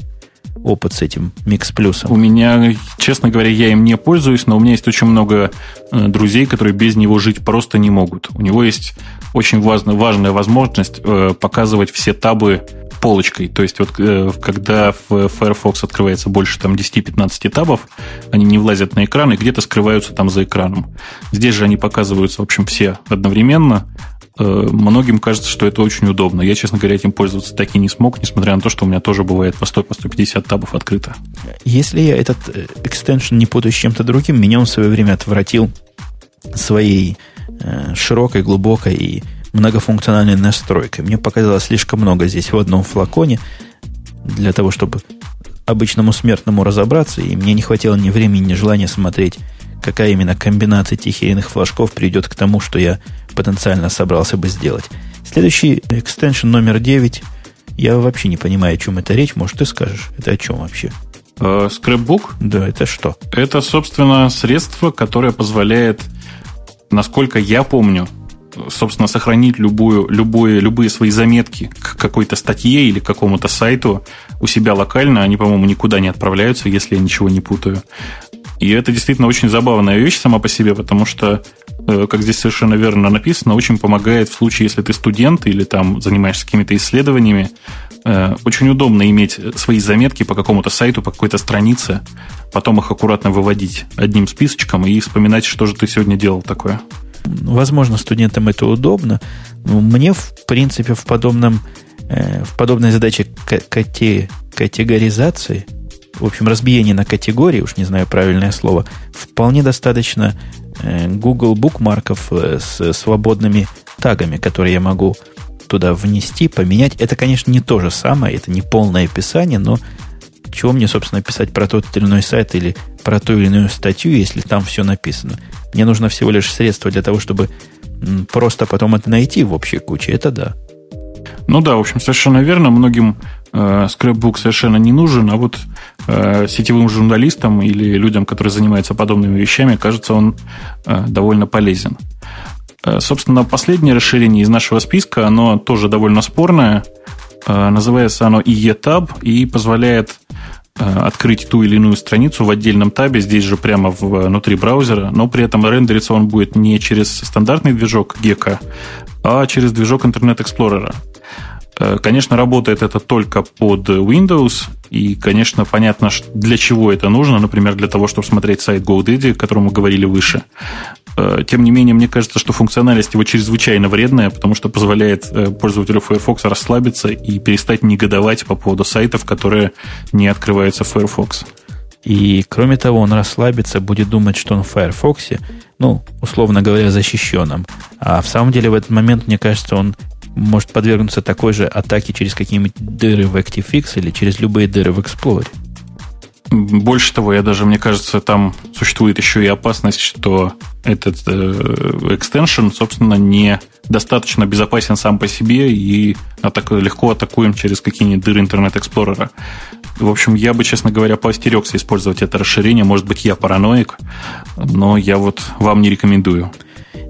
опыт с этим Mix Plus? У меня, честно говоря, я им не пользуюсь, но у меня есть очень много э, друзей, которые без него жить просто не могут. У него есть очень важная, важная возможность э, показывать все табы полочкой. То есть вот э, когда в Firefox открывается больше там 10-15 табов, они не влазят на экран и где-то скрываются там за экраном. Здесь же они показываются, в общем, все одновременно. Э, многим кажется, что это очень удобно. Я, честно говоря, этим пользоваться так и не смог, несмотря на то, что у меня тоже бывает по 100-150 по 150 табов открыто. Если я этот э, экстеншн не путаю с чем-то другим, меня он в свое время отвратил своей э, широкой, глубокой и многофункциональной настройкой. Мне показалось слишком много здесь в одном флаконе для того, чтобы обычному смертному разобраться, и мне не хватило ни времени, ни желания смотреть, какая именно комбинация тихеренных флажков приведет к тому, что я потенциально собрался бы сделать. Следующий экстеншн номер 9. Я вообще не понимаю, о чем это речь. Может, ты скажешь? Это о чем вообще? Скрэпбук? Да, это что? Это, собственно, средство, которое позволяет, насколько я помню, собственно, сохранить любую, любую, любые свои заметки к какой-то статье или к какому-то сайту у себя локально. Они, по-моему, никуда не отправляются, если я ничего не путаю. И это действительно очень забавная вещь сама по себе, потому что, э, как здесь совершенно верно написано, очень помогает в случае, если ты студент или там занимаешься какими-то исследованиями, э, очень удобно иметь свои заметки по какому-то сайту, по какой-то странице, потом их аккуратно выводить одним списочком и вспоминать, что же ты сегодня делал такое. Возможно, студентам это удобно, но мне, в принципе, в подобном э, в подобной задаче кате, категоризации, в общем, разбиение на категории, уж не знаю правильное слово, вполне достаточно э, Google букмарков э, с свободными тагами, которые я могу туда внести, поменять. Это, конечно, не то же самое, это не полное описание, но чего мне, собственно, писать про тот или иной сайт или про ту или иную статью, если там все написано. Мне нужно всего лишь средство для того, чтобы просто потом это найти в общей куче. Это да. Ну да, в общем, совершенно верно. Многим э, скрэпбук совершенно не нужен, а вот э, сетевым журналистам или людям, которые занимаются подобными вещами, кажется, он э, довольно полезен. Э, собственно, последнее расширение из нашего списка, оно тоже довольно спорное. Э, называется оно IE-Tab и позволяет Э, открыть ту или иную страницу в отдельном табе, здесь же прямо внутри браузера, но при этом рендериться он будет не через стандартный движок Gecko, а через движок Internet Explorer. Э, конечно, работает это только под Windows, и, конечно, понятно, для чего это нужно, например, для того, чтобы смотреть сайт GoDaddy, о котором мы говорили выше. Э, тем не менее, мне кажется, что функциональность его чрезвычайно вредная, потому что позволяет э, пользователю Firefox расслабиться и перестать негодовать по поводу сайтов, которые не открываются в Firefox. И, кроме того, он расслабится, будет думать, что он в Firefox, ну, условно говоря, защищенным. А в самом деле в этот момент, мне кажется, он может подвергнуться такой же атаке через какие-нибудь дыры в ActiveX или через любые дыры в Explorer. Больше того, я даже, мне кажется, там существует еще и опасность, что этот э, extension, собственно, не достаточно безопасен сам по себе и атак, легко атакуем через какие-нибудь дыры Internet Explorer а. В общем, я бы, честно говоря, поостерегся использовать это расширение. Может быть, я параноик, но я вот вам не рекомендую.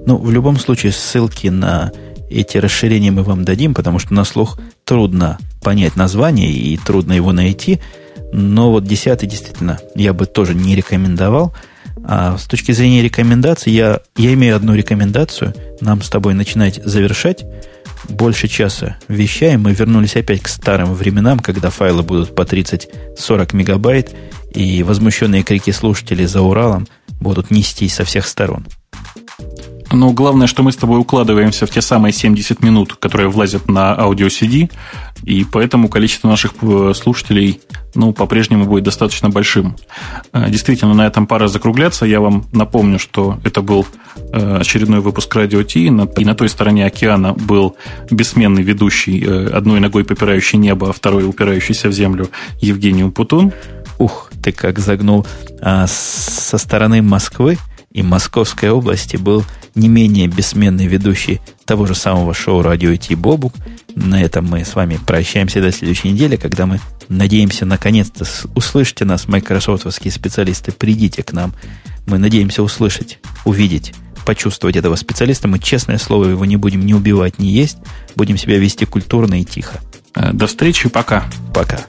Ну, в любом случае, ссылки на эти расширения мы вам дадим, потому что на слух трудно понять название и трудно его найти. Но вот десятый действительно я бы тоже не рекомендовал. А с точки зрения рекомендаций, я, я имею одну рекомендацию. Нам с тобой начинать завершать. Больше часа вещаем. Мы вернулись опять к старым временам, когда файлы будут по 30-40 мегабайт, и возмущенные крики слушателей за Уралом будут нестись со всех сторон. Но главное, что мы с тобой укладываемся в те самые 70 минут, которые влазят на аудио CD, и поэтому количество наших э, слушателей ну, по-прежнему будет достаточно большим. Э, действительно, на этом пора закругляться. Я вам напомню, что это был э, очередной выпуск Радио Ти, и на той стороне океана был бессменный ведущий, одной ногой попирающий небо, а второй упирающийся в землю Евгений Путун. Ух, ты как загнул. А со стороны Москвы и Московской области был не менее бессменный ведущий того же самого шоу «Радио Ти» Бобук. На этом мы с вами прощаемся до следующей недели, когда мы надеемся наконец-то услышите нас, майкрософтовские специалисты, придите к нам. Мы надеемся услышать, увидеть, почувствовать этого специалиста. Мы, честное слово, его не будем ни убивать, ни есть. Будем себя вести культурно и тихо. До встречи, пока. Пока.